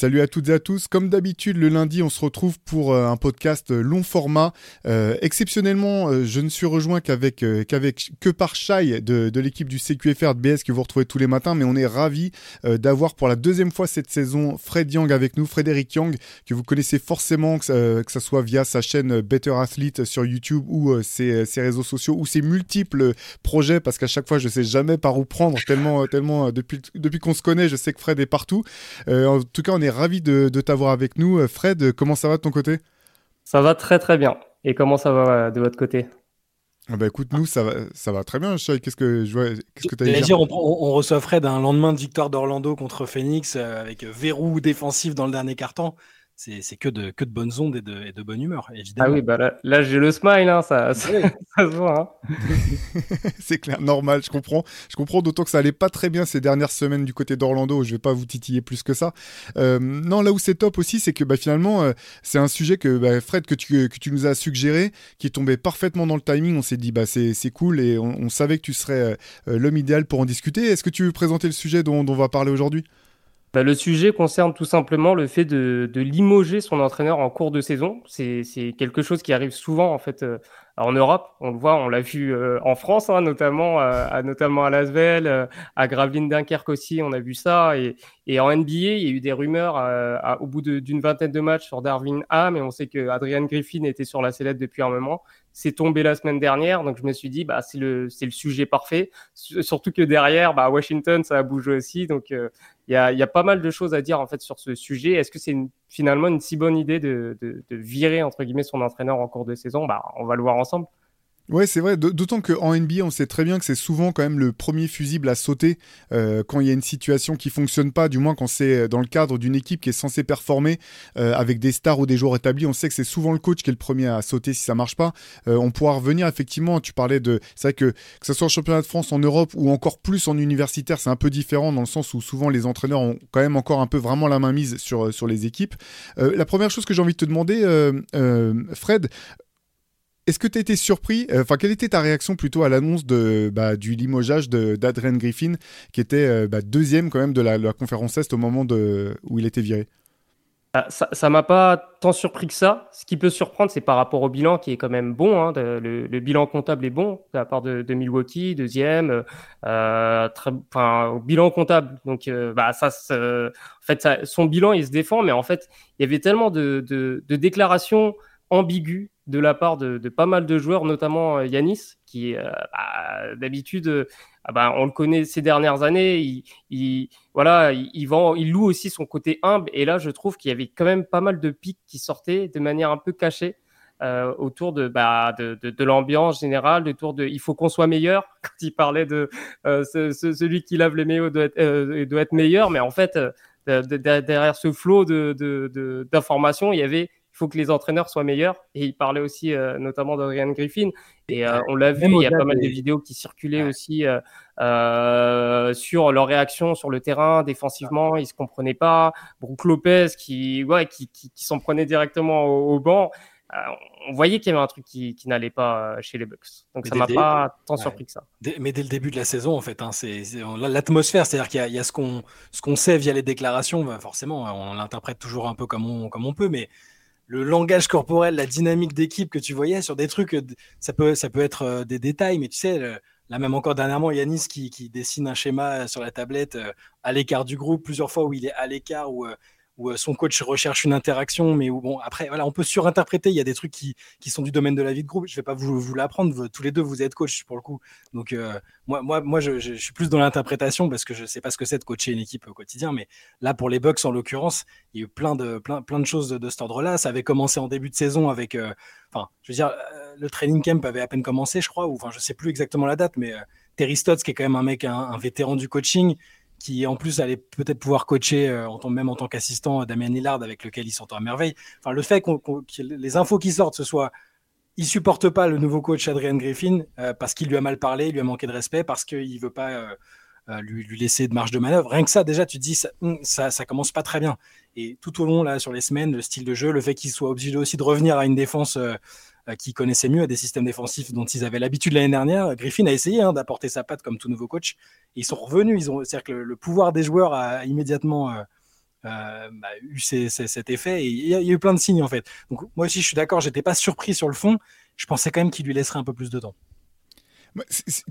Salut à toutes et à tous. Comme d'habitude, le lundi, on se retrouve pour euh, un podcast long format. Euh, exceptionnellement, euh, je ne suis rejoint qu'avec que par Shai de, de l'équipe du CQFR de BS que vous retrouvez tous les matins, mais on est ravi d'avoir pour la deuxième fois cette saison Fred Young avec nous, Frédéric Young, que vous connaissez forcément, que, que ce soit via sa chaîne Better Athlete sur YouTube ou ses, réseaux sociaux ou ses multiples projets, parce qu'à chaque fois, je sais jamais par où prendre tellement tellement depuis depuis qu'on se connaît, je sais que Fred est partout. en tout cas, on est ravi de, de t'avoir avec nous. Fred, comment ça va de ton côté? Ça va très très bien. Et comment ça va euh, de votre côté? Ah bah écoute, nous, ça va, ça va très bien, Qu'est-ce que je vois, qu'est-ce que tu as dire, on, on, reçoit Fred un lendemain de victoire d'Orlando contre Phoenix euh, avec verrou défensif dans le dernier carton c'est que de, que de bonnes ondes et de, et de bonne humeur, évidemment. Ah oui, bah là, j'ai le smile, hein, ça, ça, se voit. Hein. c'est clair, normal, je comprends. Je comprends d'autant que ça allait pas très bien ces dernières semaines du côté d'Orlando, je vais pas vous titiller plus que ça. Euh, non, là où c'est top aussi, c'est que bah, finalement, euh, c'est un sujet que bah, Fred, que tu, que tu nous as suggéré, qui tombait parfaitement dans le timing. On s'est dit, bah, c'est cool et on, savait que tu serais euh, l'homme idéal pour en discuter. Est-ce que tu veux présenter le sujet dont, dont on va parler aujourd'hui? Bah, le sujet concerne tout simplement le fait de, de limoger son entraîneur en cours de saison. C'est quelque chose qui arrive souvent en fait euh, en Europe. On le voit, on l'a vu euh, en France, hein, notamment, euh, à, notamment à Lasvel, à Gravelines Dunkerque aussi, on a vu ça. Et, et en NBA, il y a eu des rumeurs au bout d'une vingtaine de matchs sur Darwin Ham, et on sait que Adrian Griffin était sur la sellette depuis un moment c'est tombé la semaine dernière, donc je me suis dit bah c'est le sujet parfait. Surtout que derrière, bah Washington ça a bougé aussi, donc euh, il y, a, pas mal de choses à dire en fait sur ce sujet. Est-ce que c'est finalement une si bonne idée de, virer entre guillemets son entraîneur en cours de saison? Bah on va le voir ensemble. Ouais, c'est vrai. D'autant qu'en NBA, on sait très bien que c'est souvent quand même le premier fusible à sauter euh, quand il y a une situation qui fonctionne pas. Du moins, quand c'est dans le cadre d'une équipe qui est censée performer euh, avec des stars ou des joueurs établis, on sait que c'est souvent le coach qui est le premier à sauter si ça marche pas. Euh, on pourra revenir effectivement. Tu parlais de, c'est vrai que que ce soit en championnat de France, en Europe ou encore plus en universitaire, c'est un peu différent dans le sens où souvent les entraîneurs ont quand même encore un peu vraiment la main mise sur sur les équipes. la première chose que j'ai envie de te demander, Fred est-ce que tu été surpris euh, Enfin, quelle était ta réaction plutôt à l'annonce de, bah, du limogeage d'Adrian Griffin, qui était euh, bah, deuxième quand même de la, conférence Est au moment de, où il était viré? Ah, ça m'a pas tant surpris que ça. Ce qui peut surprendre, c'est par rapport au bilan qui est quand même bon. Hein, le, bilan comptable est bon de la part de, Milwaukee, deuxième. Euh, très, au bilan comptable, donc bah, ça, en fait, son bilan il se défend, mais en fait, il y avait tellement de, de déclarations ambiguës de la part de, pas mal de joueurs, notamment euh, Yanis, qui euh, bah, d'habitude, euh, ah bah, on le connaît ces dernières années, il, voilà, il, vend, il loue aussi son côté humble. Et là, je trouve qu'il y avait quand même pas mal de pics qui sortaient de manière un peu cachée. autour de, bah, de, l'ambiance générale, autour de il faut qu'on soit meilleur. Quand il parlait de celui qui lave les maillots doit être, doit être meilleur, mais en fait, derrière ce flot d'informations, il y avait faut que les entraîneurs soient meilleurs. Et il parlait aussi euh, notamment d'Adrian Griffin. Et euh, on l'a vu, il y a pas mal de vidéos qui circulaient aussi euh, sur leur réaction sur le terrain, défensivement, ils se comprenaient pas. Brook Lopez qui, ouais, qui, qui, s'en prenait directement au, banc. on voyait qu'il y avait un truc qui, qui n'allait pas chez les Bucks. Donc ça m'a pas tant surpris que ça. mais dès le début de la saison, en fait, hein, c'est l'atmosphère, c'est-à-dire qu'il y, a, ce qu'on ce qu'on sait via les déclarations. Bah, forcément, on l'interprète toujours un peu comme on, comme on peut, mais le langage corporel, la dynamique d'équipe que tu voyais sur des trucs, euh, ça peut, ça peut être euh, des détails, mais tu sais, là même encore dernièrement, Yanis qui, dessine un schéma sur la tablette euh, à l'écart du groupe, plusieurs fois où il est à l'écart, où où euh, son coach recherche une interaction, mais où, bon, après, voilà, on peut surinterpréter. Il y a des trucs qui, qui sont du domaine de la vie de groupe. Je vais pas vous, vous l'apprendre. Tous les deux, vous êtes coach pour le coup. Donc, euh, moi, moi, moi je, je, suis plus dans l'interprétation parce que je sais pas ce que c'est de coacher une équipe au quotidien. Mais là, pour les Bucks, en l'occurrence, il y a eu plein de, plein, plein de choses de, cet ordre-là. Ça avait commencé en début de saison avec, euh, enfin, je veux dire, le training camp avait à peine commencé, je crois, ou enfin, je sais plus exactement la date, mais Terry Stotts, qui est quand même un mec, un vétéran du coaching, qui en plus allait peut-être pouvoir coacher euh, en même en tant qu'assistant Damien Hillard avec lequel il s'entend à merveille. Enfin, le fait que les infos qui sortent, ce soit il supporte pas le nouveau coach Adrian Griffin parce qu'il lui a mal parlé, il lui a manqué de respect, parce qu'il veut pas lui, laisser de marge de manœuvre. Rien que ça, déjà, tu te dis ça, hum, ça, ça commence pas très bien. Et tout au long là sur les semaines, le style de jeu, le fait qu'il soit obligé aussi de revenir à une défense euh, qui connaissaient mieux des systèmes défensifs dont ils avaient l'habitude l'année dernière. Griffin a essayé hein, d'apporter sa patte comme tout nouveau coach. ils sont revenus. Ils ont, c'est-à-dire que le, pouvoir des joueurs a immédiatement euh, euh, bah, eu cet effet. Et il y, a eu plein de signes en fait. Donc moi aussi, je suis d'accord. J'étais pas surpris sur le fond. Je pensais quand même qu'il lui laisserait un peu plus de temps.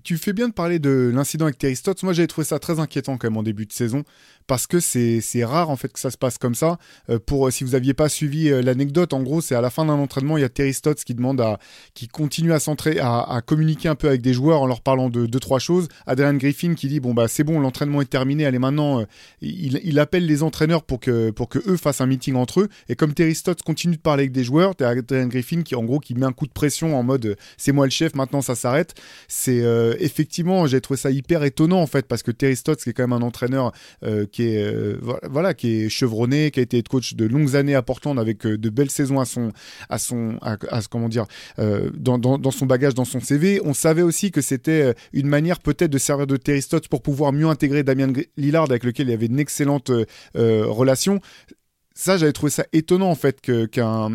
Tu fais bien de parler de l'incident avec Terry Stotts. Moi, j'avais trouvé ça très inquiétant quand même en début de saison parce que c'est rare en fait que ça se passe comme ça. Euh, pour si vous aviez pas suivi euh, l'anecdote, en gros, c'est à la fin d'un entraînement, il y a Terry Stotts qui demande à, qui continue à s'entrer, à, communiquer un peu avec des joueurs en leur parlant de deux trois choses. Adrian Griffin qui dit bon bah c'est bon, l'entraînement est terminé, allez maintenant, euh, il, appelle les entraîneurs pour que pour que eux fassent un meeting entre eux. Et comme Terry Stotts continue de parler avec des joueurs, Adrian Griffin qui en gros qui met un coup de pression en mode c'est moi le chef, maintenant ça s'arrête. C'est effectivement, j'ai trouvé ça hyper étonnant en fait parce que Terry Stotts qui est quand même un entraîneur qui est euh, voilà, qui est chevronné, qui a été coach de longues années à Portland avec euh, de belles saisons à son, à son, à, comment dire, euh, dans, dans, son bagage, dans son CV. On savait aussi que c'était une manière peut-être de servir de Terry pour pouvoir mieux intégrer Damien Lillard avec lequel il y avait une excellente relation ça j'avais trouvé ça étonnant en fait qu'un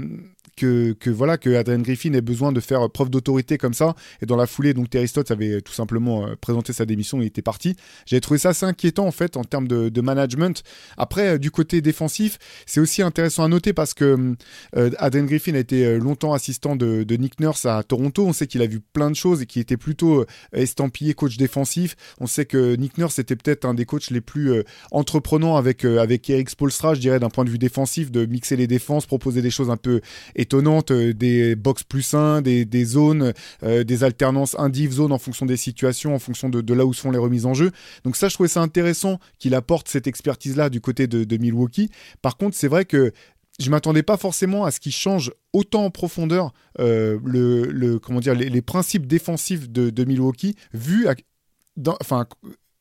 que, voilà que Adrian Griffin ait besoin de faire preuve d'autorité comme ça. Et dans la foulée, donc Terry Stotts avait tout simplement euh, présenté sa démission, il était parti. J'avais trouvé ça assez inquiétant en fait en termes de, management. Après, euh, du côté défensif, c'est aussi intéressant à noter parce que euh, Adrian Griffin a été longtemps assistant de, de, Nick Nurse à Toronto. On sait qu'il a vu plein de choses et qu'il était plutôt estampillé coach défensif. On sait que Nick Nurse était peut-être un des coachs les plus entreprenants avec avec Eric Spolstra, je dirais d'un point de vue défensif, de mixer les défenses, proposer des choses un peu étonnante, euh, des box plus 1, des, zones, euh, des alternances indiv zone en fonction des situations, en fonction de, là où se font les remises en jeu. Donc ça, je trouvais ça intéressant qu'il apporte cette expertise-là du côté de, Milwaukee. Par contre, c'est vrai que je m'attendais pas forcément à ce qu'il change autant en profondeur euh, le, comment dire les, principes défensifs de, Milwaukee vu enfin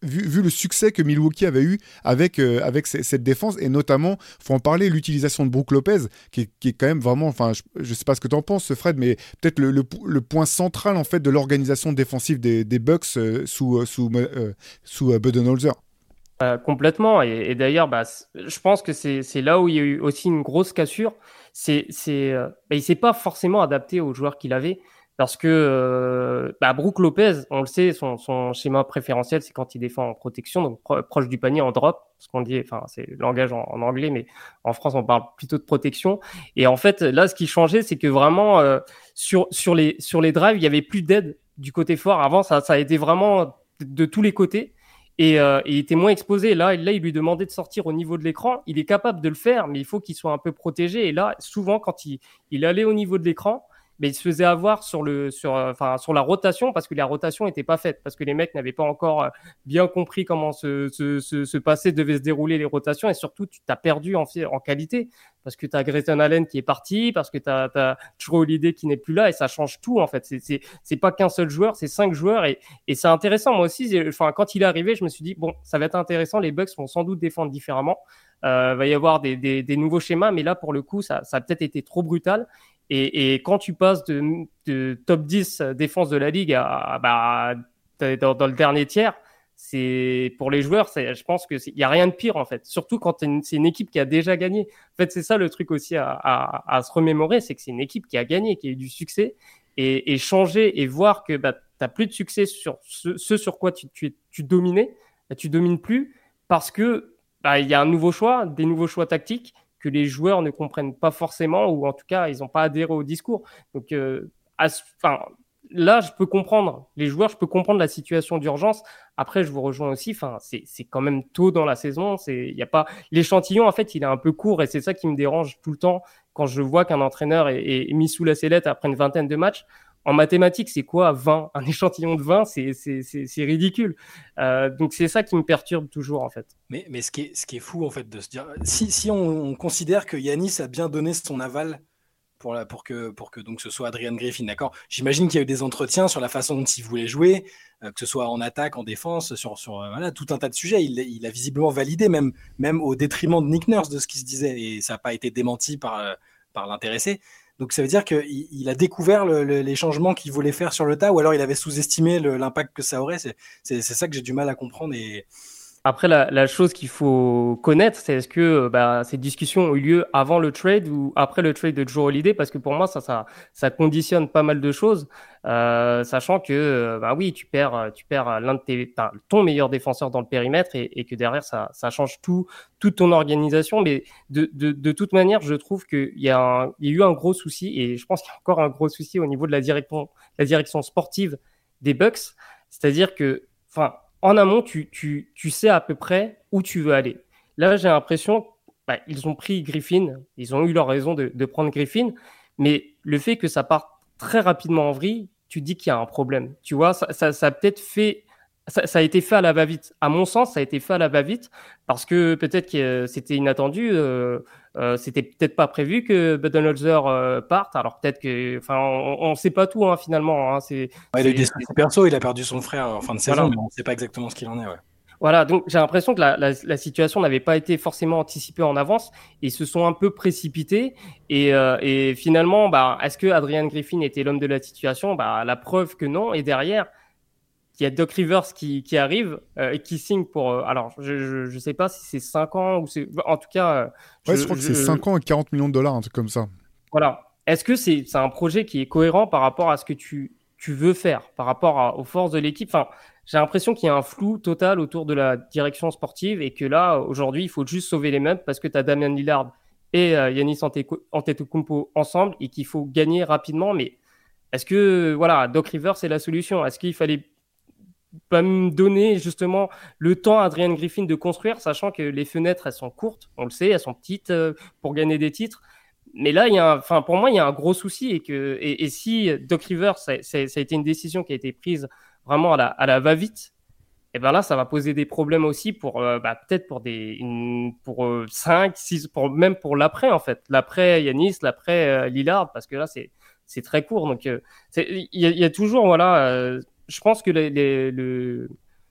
vu, le succès que Milwaukee avait eu avec, euh, avec cette défense, et notamment, faut en parler, l'utilisation de Brook Lopez, qui, est quand même vraiment, enfin, je, ne sais pas ce que tu en penses, Fred, mais peut-être le, point central en fait de l'organisation défensive des, Bucks euh, sous, euh, sous, sous Budenholzer. complètement. Et, d'ailleurs, bah, je pense que c'est là où il y a eu aussi une grosse cassure. C'est, bah, il s'est pas forcément adapté aux joueurs qu'il avait parce que euh, bah, Brook Lopez, on le sait, son, son schéma préférentiel, c'est quand il défend en protection, donc proche du panier en drop, ce qu'on dit, enfin c'est le langage en, anglais, mais en France on parle plutôt de protection. Et en fait, là, ce qui changeait, c'est que vraiment euh, sur sur les sur les drives, il y avait plus d'aide du côté fort. Avant, ça ça a été vraiment de, tous les côtés. Et, euh, il était moins exposé. Là, là, il lui demandait de sortir au niveau de l'écran. Il est capable de le faire, mais il faut qu'il soit un peu protégé. Et là, souvent, quand il, il allait au niveau de l'écran, mais il se faisait avoir sur, le, sur, euh, enfin, sur la rotation parce que la rotation n'était pas faite, parce que les mecs n'avaient pas encore euh, bien compris comment se, se, se, se passer, devaient se dérouler les rotations, et surtout, tu t'as perdu en, en qualité, parce que tu as Grayson Allen qui est parti, parce que tu as, as True qui n'est plus là, et ça change tout, en fait. C'est pas qu'un seul joueur, c'est cinq joueurs, et, et c'est intéressant. Moi aussi, enfin, quand il est arrivé, je me suis dit, bon, ça va être intéressant, les Bucks vont sans doute défendre différemment. Euh, va y avoir des, des, des, nouveaux schémas, mais là, pour le coup, ça, ça a peut-être été trop brutal. Et, quand tu passes de, top 10 défense de la ligue à, bah, dans, le dernier tiers, c'est pour les joueurs, je pense que il y a rien de pire en fait. Surtout quand c'est une, équipe qui a déjà gagné. En fait, c'est ça le truc aussi à, se remémorer, c'est que c'est une équipe qui a gagné, qui a eu du succès, et, changer et voir que bah, tu n'as plus de succès sur ce, sur quoi tu, tu, tu dominais, bah, tu domines plus parce que bah, il y a un nouveau choix, des nouveaux choix tactiques que les joueurs ne comprennent pas forcément ou en tout cas ils n'ont pas adhéré au discours. Donc, euh, enfin, là, je peux comprendre les joueurs, je peux comprendre la situation d'urgence. Après, je vous rejoins aussi. Enfin, c'est quand même tôt dans la saison. C'est, il y a pas l'échantillon. En fait, il est un peu court et c'est ça qui me dérange tout le temps quand je vois qu'un entraîneur est, est mis sous la sellette après une vingtaine de matchs en mathématiques, c'est quoi 20 Un échantillon de 20, c'est ridicule. Euh, donc c'est ça qui me perturbe toujours en fait. Mais, mais ce, qui est, ce qui est fou en fait de se dire, si, si on, considère que Yanis a bien donné son aval pour, pour, que, pour que donc ce soit Adrian Griffin, d'accord? J'imagine qu'il y a eu des entretiens sur la façon dont il voulait jouer, euh, que ce soit en attaque, en défense, sur, sur euh, voilà, tout un tas de sujets. Il, il, a visiblement validé, même, même au détriment de Nick Nurse, de ce qui se disait, et ça n'a pas été démenti par, par l'intéressé. Donc ça veut dire qu'il il a découvert les changements qu'il voulait faire sur le tas, ou alors il avait sous-estimé l'impact que ça aurait. C'est ça que j'ai du mal à comprendre. Et, après, la, chose qu'il faut connaître, c'est est-ce que bah, ces discussions ont eu lieu avant le trade ou après le trade de Joe Holiday? Parce que pour moi, ça, ça, ça conditionne pas mal de choses, euh, sachant que euh, bah oui, tu perds, tu perds l'un de tes, ton meilleur défenseur dans le périmètre et, que derrière, ça, ça change tout, toute ton organisation. Mais de, de, de toute manière, je trouve qu'il y, a il y a eu un gros souci et je pense qu'il y a encore un gros souci au niveau de la direction, la direction sportive des Bucks. C'est-à-dire que, enfin, en amont, tu, tu, tu, sais à peu près où tu veux aller. Là, j'ai l'impression, bah, ils ont pris Griffin, ils ont eu leur raison de, de, prendre Griffin, mais le fait que ça parte très rapidement en vrille, tu dis qu'il y a un problème. Tu vois, ça, ça, ça a peut-être fait, ça, ça, a été fait à la va-vite. À mon sens, ça a été fait à la va-vite parce que peut-être que c'était inattendu. Euh, euh, c'était peut-être pas prévu que Budenholzer euh, parte. Alors peut-être que, enfin, on, ne sait pas tout hein, finalement. Hein, c'est, il a eu des perso, il a perdu son frère en fin de saison, mais on ne sait pas exactement ce qu'il en est. Ouais. Voilà, donc j'ai l'impression que la, la, la situation n'avait pas été forcément anticipée en avance. Ils se sont un peu précipités et, euh, et finalement, bah, est-ce que Adrian Griffin était l'homme de la situation? Bah, La preuve que non. Et derrière, il y a Doc Rivers qui, qui arrive euh, et qui signe pour. Euh, alors, je ne sais pas si c'est 5 ans ou c'est. En tout cas. Euh, ouais, je, crois que c'est 5 ans et 40 millions de dollars, un truc comme ça. Voilà. Est-ce que c'est un projet qui est cohérent par rapport à ce que tu, tu veux faire, par rapport aux forces de l'équipe? Enfin, J'ai l'impression qu'il y a un flou total autour de la direction sportive et que là, aujourd'hui, il faut juste sauver les meubles parce que tu as Damien Lillard et Yanis Antetokounmpo ensemble et qu'il faut gagner rapidement. Mais est-ce que voilà, Doc Rivers c'est la solution? Est-ce qu'il fallait pas me donner justement le temps à Adrian Griffin de construire, sachant que les fenêtres, elles sont courtes, on le sait, elles sont petites euh, pour gagner des titres. Mais là, il y a enfin, pour moi, il y a un gros souci. Et, que, et, si Doc Rivers, ça, a été une décision qui a été prise vraiment à la, à la va-vite, et ben là, ça va poser des problèmes aussi pour euh, bah, peut-être pour des pour 5, euh, 6, pour, même pour l'après en fait. L'après Yanis, l'après Lillard, parce que là, c'est c'est très court. Donc, il y, y, a toujours voilà je pense que le,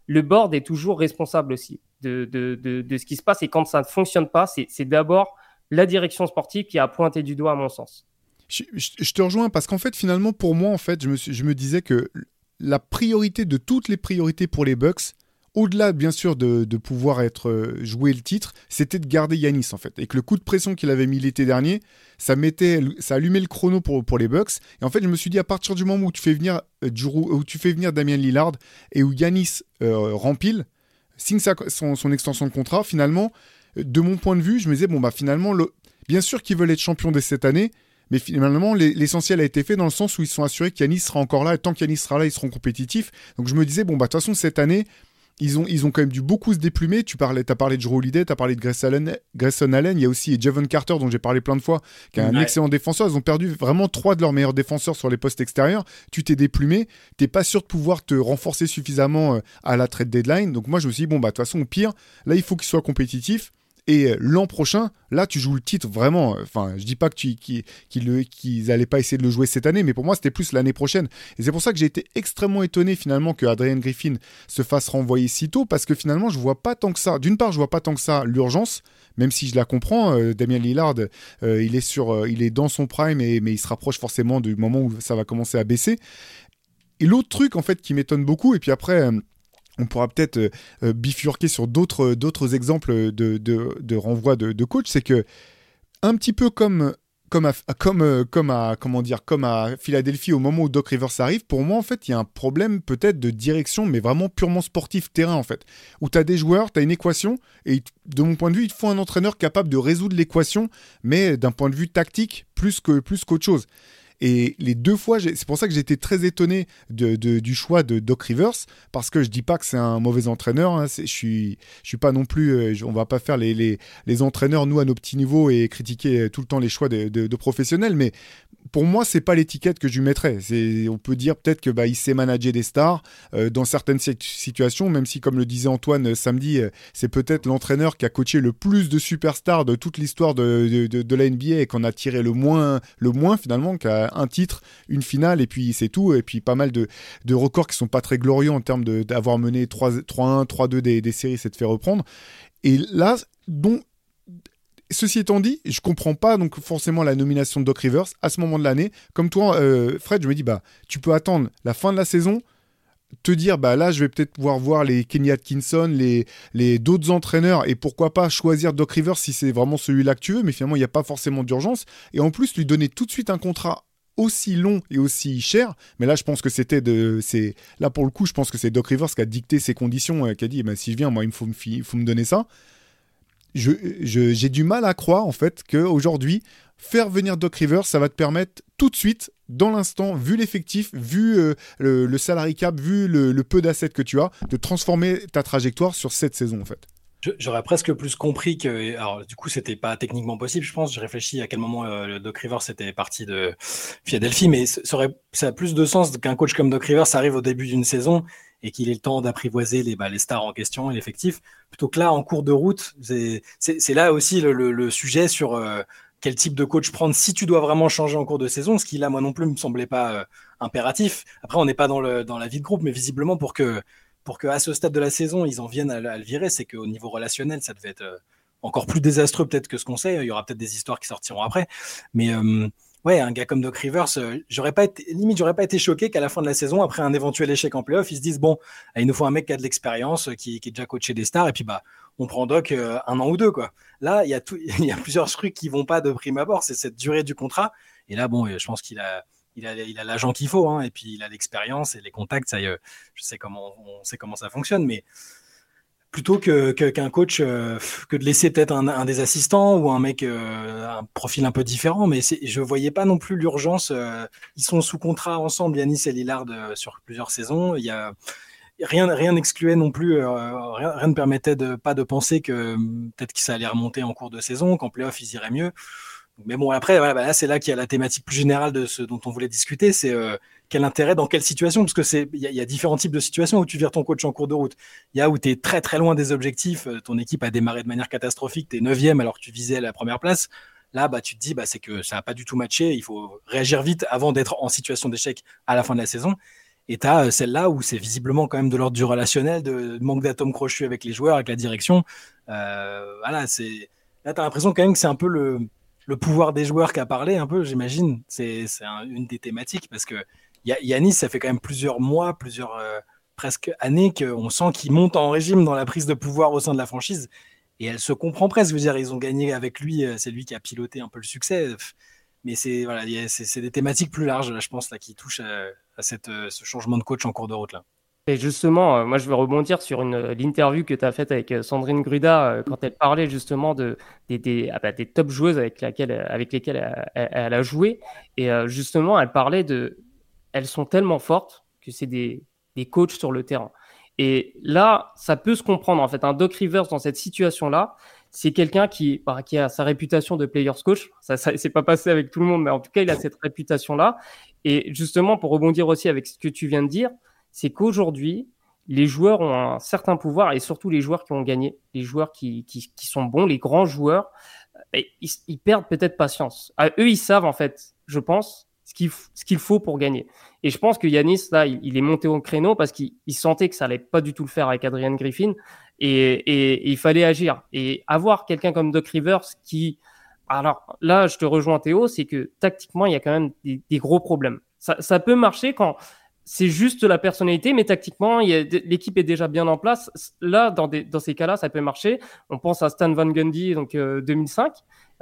le, board est toujours responsable aussi de, de, ce qui se passe. Et quand ça ne fonctionne pas, c'est d'abord la direction sportive qui a pointé du doigt, à mon sens. Je, te rejoins parce qu'en fait, finalement, pour moi, en fait, je me, je me disais que la priorité de toutes les priorités pour les Bucks, au-delà bien sûr de, pouvoir être euh, joué le titre, c'était de garder Yanis en fait. Et que le coup de pression qu'il avait mis l'été dernier, ça mettait, ça allumait le chrono pour, pour les Bucks. Et en fait, je me suis dit à partir du moment où tu fais venir euh, où tu fais venir Damien Lillard et où Yanis euh, rempile, signe son, extension de contrat, finalement, de mon point de vue, je me disais bon bah finalement, le, bien sûr qu'ils veulent être champions dès cette année. Mais finalement, l'essentiel a été fait dans le sens où ils sont assurés qu'Yanis sera encore là. Et tant qu'Yanis sera là, ils seront compétitifs. Donc je me disais, bon, bah, de toute façon, cette année, ils ont, ils ont quand même dû beaucoup se déplumer. Tu parlais, as parlé de Joe Holiday, tu as parlé de Grayson Allen, Il y a aussi Javon Carter, dont j'ai parlé plein de fois, qui est un excellent défenseur. Ils ont perdu vraiment trois de leurs meilleurs défenseurs sur les postes extérieurs. Tu t'es déplumé. T'es pas sûr de pouvoir te renforcer suffisamment euh, à la trade deadline. Donc moi, je me suis dit, bon, bah, de toute façon, au pire, là, il faut qu'il soit compétitif. Et euh, l'an prochain, là, tu joues le titre vraiment. Euh, enfin, je dis pas qu'ils n'allaient pas essayer de le jouer cette année, mais pour moi, c'était plus l'année prochaine. Et c'est pour ça que j'ai été extrêmement étonné finalement que Adrian Griffin se fasse renvoyer si tôt, parce que finalement, je vois pas tant que ça. D'une part, je vois pas tant que ça l'urgence, même si je la comprends. Euh, Damien Lillard, il est sur, il est dans son prime, mais il se rapproche forcément du moment où ça va commencer à baisser. Et l'autre truc en fait qui m'étonne beaucoup, et puis après on pourra peut-être euh, euh, bifurquer sur d'autres, d'autres exemples de, de, renvoi de, coach, c'est que un petit peu comme comme à, comme, euh, comme à, comment dire, comme à Philadelphie au moment où Doc Rivers arrive, pour moi, en fait, il y a un problème peut-être de direction, mais vraiment purement sportif terrain, en fait. Où tu as des joueurs, tu as une équation, et de mon point de vue, il faut un entraîneur capable de résoudre l'équation, mais d'un point de vue tactique, plus, que, plus qu'autre chose. Et les deux fois, c'est pour ça que j'étais très étonné de, du choix de Doc Rivers, parce que je dis pas que c'est un mauvais entraîneur. Hein, je suis, je suis pas non plus. Euh, on va pas faire les, les, les, entraîneurs nous à nos petits niveaux et critiquer tout le temps les choix de professionnels. Mais pour moi, c'est pas l'étiquette que je lui mettrais. On peut dire peut-être que bah, il sait manager des stars euh, dans certaines situations, même si, comme le disait Antoine euh, samedi, euh, c'est peut-être l'entraîneur qui a coaché le plus de superstars de toute l'histoire de, de, la NBA et qu'on a tiré le moins, le moins finalement, qui a un titre, une finale, et puis c'est tout. Et puis pas mal de, records qui sont pas très glorieux en termes d'avoir mené 3-1, 3-2 des, des séries, c'est de faire reprendre. Et là, dont ceci étant dit, je comprends pas donc forcément la nomination de Doc Rivers à ce moment de l'année. Comme toi, euh, Fred, je me dis bah tu peux attendre la fin de la saison, te dire bah là je vais peut-être pouvoir voir les Kenny Atkinson, les, les d'autres entraîneurs et pourquoi pas choisir Doc Rivers si c'est vraiment celui-là que tu veux, mais finalement il n'y a pas forcément d'urgence. Et en plus lui donner tout de suite un contrat aussi long et aussi cher. Mais là, je pense que c'était de. C'est là pour le coup, je pense que c'est Doc Rivers qui a dicté ces conditions, euh, qui a dit bah, si je viens, moi, il me faut, il faut me donner ça j'ai du mal à croire en fait qu'aujourd'hui, faire venir Doc Rivers, ça va te permettre tout de suite, dans l'instant, vu l'effectif, vu euh, le, salary cap, vu le, peu d'assets que tu as, de transformer ta trajectoire sur cette saison en fait. J'aurais presque plus compris que, alors du coup, c'était pas techniquement possible, je pense. Je réfléchis à quel moment euh, le Doc Rivers était parti de Philadelphie, mais ça a plus de sens qu'un coach comme Doc Rivers arrive au début d'une saison et qu'il ait le temps d'apprivoiser les, bah, les stars en question et l'effectif, plutôt que là, en cours de route, c'est là aussi le, sujet sur euh, quel type de coach prendre si tu dois vraiment changer en cours de saison, ce qui là, moi non plus, me semblait pas euh, impératif. Après, on n'est pas dans, la vie de groupe, mais visiblement, pour que à ce stade de la saison, ils en viennent à, le virer, c'est qu'au niveau relationnel, ça devait être euh, encore plus désastreux peut-être que ce qu'on sait. Il y aura peut-être des histoires qui sortiront après. Mais ouais, un gars comme Doc Rivers, euh, j'aurais pas été, limite, j'aurais pas été choqué qu'à la fin de la saison, après un éventuel échec en playoff, ils se disent bon, il nous faut un mec qui a de l'expérience, euh, qui, qui est déjà coaché des stars, et puis bah, on prend Doc euh, un an ou deux, quoi. Là, il y a tout, il y a plusieurs trucs qui vont pas de prime abord, c'est cette durée du contrat. Et là, bon, je pense qu'il a, il a, il a l'agent qu'il faut, hein, et puis il a l'expérience et les contacts. Ça, je sais comment, on sait comment ça fonctionne, mais plutôt que qu'un coach euh, que de laisser peut-être un, des assistants ou un mec euh, un profil un peu différent. Mais je voyais pas non plus l'urgence euh, ils sont sous contrat ensemble Yanis et Lillard sur plusieurs saisons. Il y a rien rien n'excluait non plus rien, ne permettait de pas de penser que peut-être que ça allait remonter en cours de saison qu'en playoff ils iraient mieux. Mais bon après voilà, bah là c'est là qu'il y a la thématique plus générale de ce dont on voulait discuter c'est quel intérêt, dans quelle situation Parce que c'est, il y, a différents types de situations où tu vires ton coach en cours de route. Il y a où tu es très très loin des objectifs, euh, ton équipe a démarré de manière catastrophique, tu es 9 alors que tu visais la première place. Là, bah, tu te dis, bah, c'est que ça n'a pas du tout matché, il faut réagir vite avant d'être en situation d'échec à la fin de la saison. Et tu as euh, celle-là où c'est visiblement quand même de l'ordre du relationnel, de, manque d'atomes crochus avec les joueurs, avec la direction. Euh, voilà, c'est là, tu as l'impression quand même que c'est un peu le, le pouvoir des joueurs qui a parlé, un peu, j'imagine. C'est une des thématiques parce que Yanis, ça fait quand même plusieurs mois, plusieurs euh, presque années qu'on sent qu'il monte en régime dans la prise de pouvoir au sein de la franchise. Et elle se comprend presque. Je veux dire, ils ont gagné avec lui. Euh, c'est lui qui a piloté un peu le succès. Mais c'est voilà, c'est des thématiques plus larges, je pense, là, qui touchent à, cette, euh, ce changement de coach en cours de route là. Et justement, moi je veux rebondir sur l'interview que tu as faite avec Sandrine Gruda quand elle parlait justement de, des, des, ah bah, des top joueuses avec, laquelle, avec lesquelles elle, a joué. Et justement, elle parlait de, elles sont tellement fortes que c'est des, des coachs sur le terrain. Et là, ça peut se comprendre. En fait, un Doc Rivers dans cette situation-là, c'est quelqu'un qui, bah, qui a sa réputation de players coach. Ça, ça c'est pas passé avec tout le monde, mais en tout cas, il a cette réputation-là. Et justement, pour rebondir aussi avec ce que tu viens de dire, c'est qu'aujourd'hui, les joueurs ont un certain pouvoir et surtout les joueurs qui ont gagné, les joueurs qui, qui, qui sont bons, les grands joueurs, ils, ils perdent peut-être patience. À eux, ils savent en fait, je pense, ce qu'il faut pour gagner. Et je pense que Yanis, là, il, est monté au créneau parce qu'il sentait que ça allait pas du tout le faire avec Adrian Griffin et, il fallait agir. Et avoir quelqu'un comme Doc Rivers qui, alors là, je te rejoins Théo, c'est que tactiquement, il y a quand même des, gros problèmes. Ça, peut marcher quand c'est juste la personnalité, mais tactiquement, l'équipe est déjà bien en place. Là, dans, dans ces cas-là, ça peut marcher. On pense à Stan Van Gundy, donc 2005.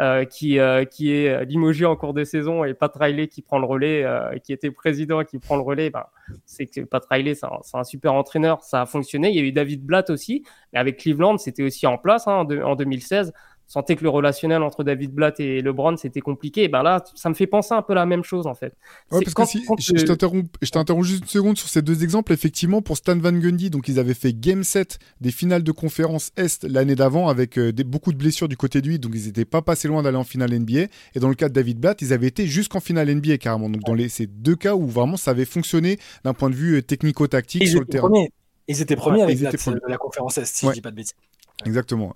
Euh, euh, qui, euh, qui est limogé en cours de saison et Pat Riley qui prend le relais, euh, qui était président et qui prend le relais, ben, c'est que Pat Riley, c'est un, super entraîneur, ça a fonctionné. Il y a eu David Blatt aussi, mais avec Cleveland, c'était aussi en place hein, en 2016 sentait que le relationnel entre David Blatt et LeBron c'était compliqué. Et ben là, ça me fait penser un peu la même chose en fait. Ouais, parce que si, je, t'interromps juste une seconde sur ces deux exemples. Effectivement, pour Stan Van Gundy, donc ils avaient fait Game 7 des finales de conférence Est l'année d'avant avec euh, des, beaucoup de blessures du côté de lui, donc ils n'étaient pas passés loin d'aller en finale NBA. Et dans le cas de David Blatt, ils avaient été jusqu'en finale NBA carrément. Donc dans les, ces deux cas où vraiment ça avait fonctionné d'un point de vue euh, technico-tactique sur le terrain. Ils étaient premiers avec la conférence Est, si je dis pas de bêtises. Exactement.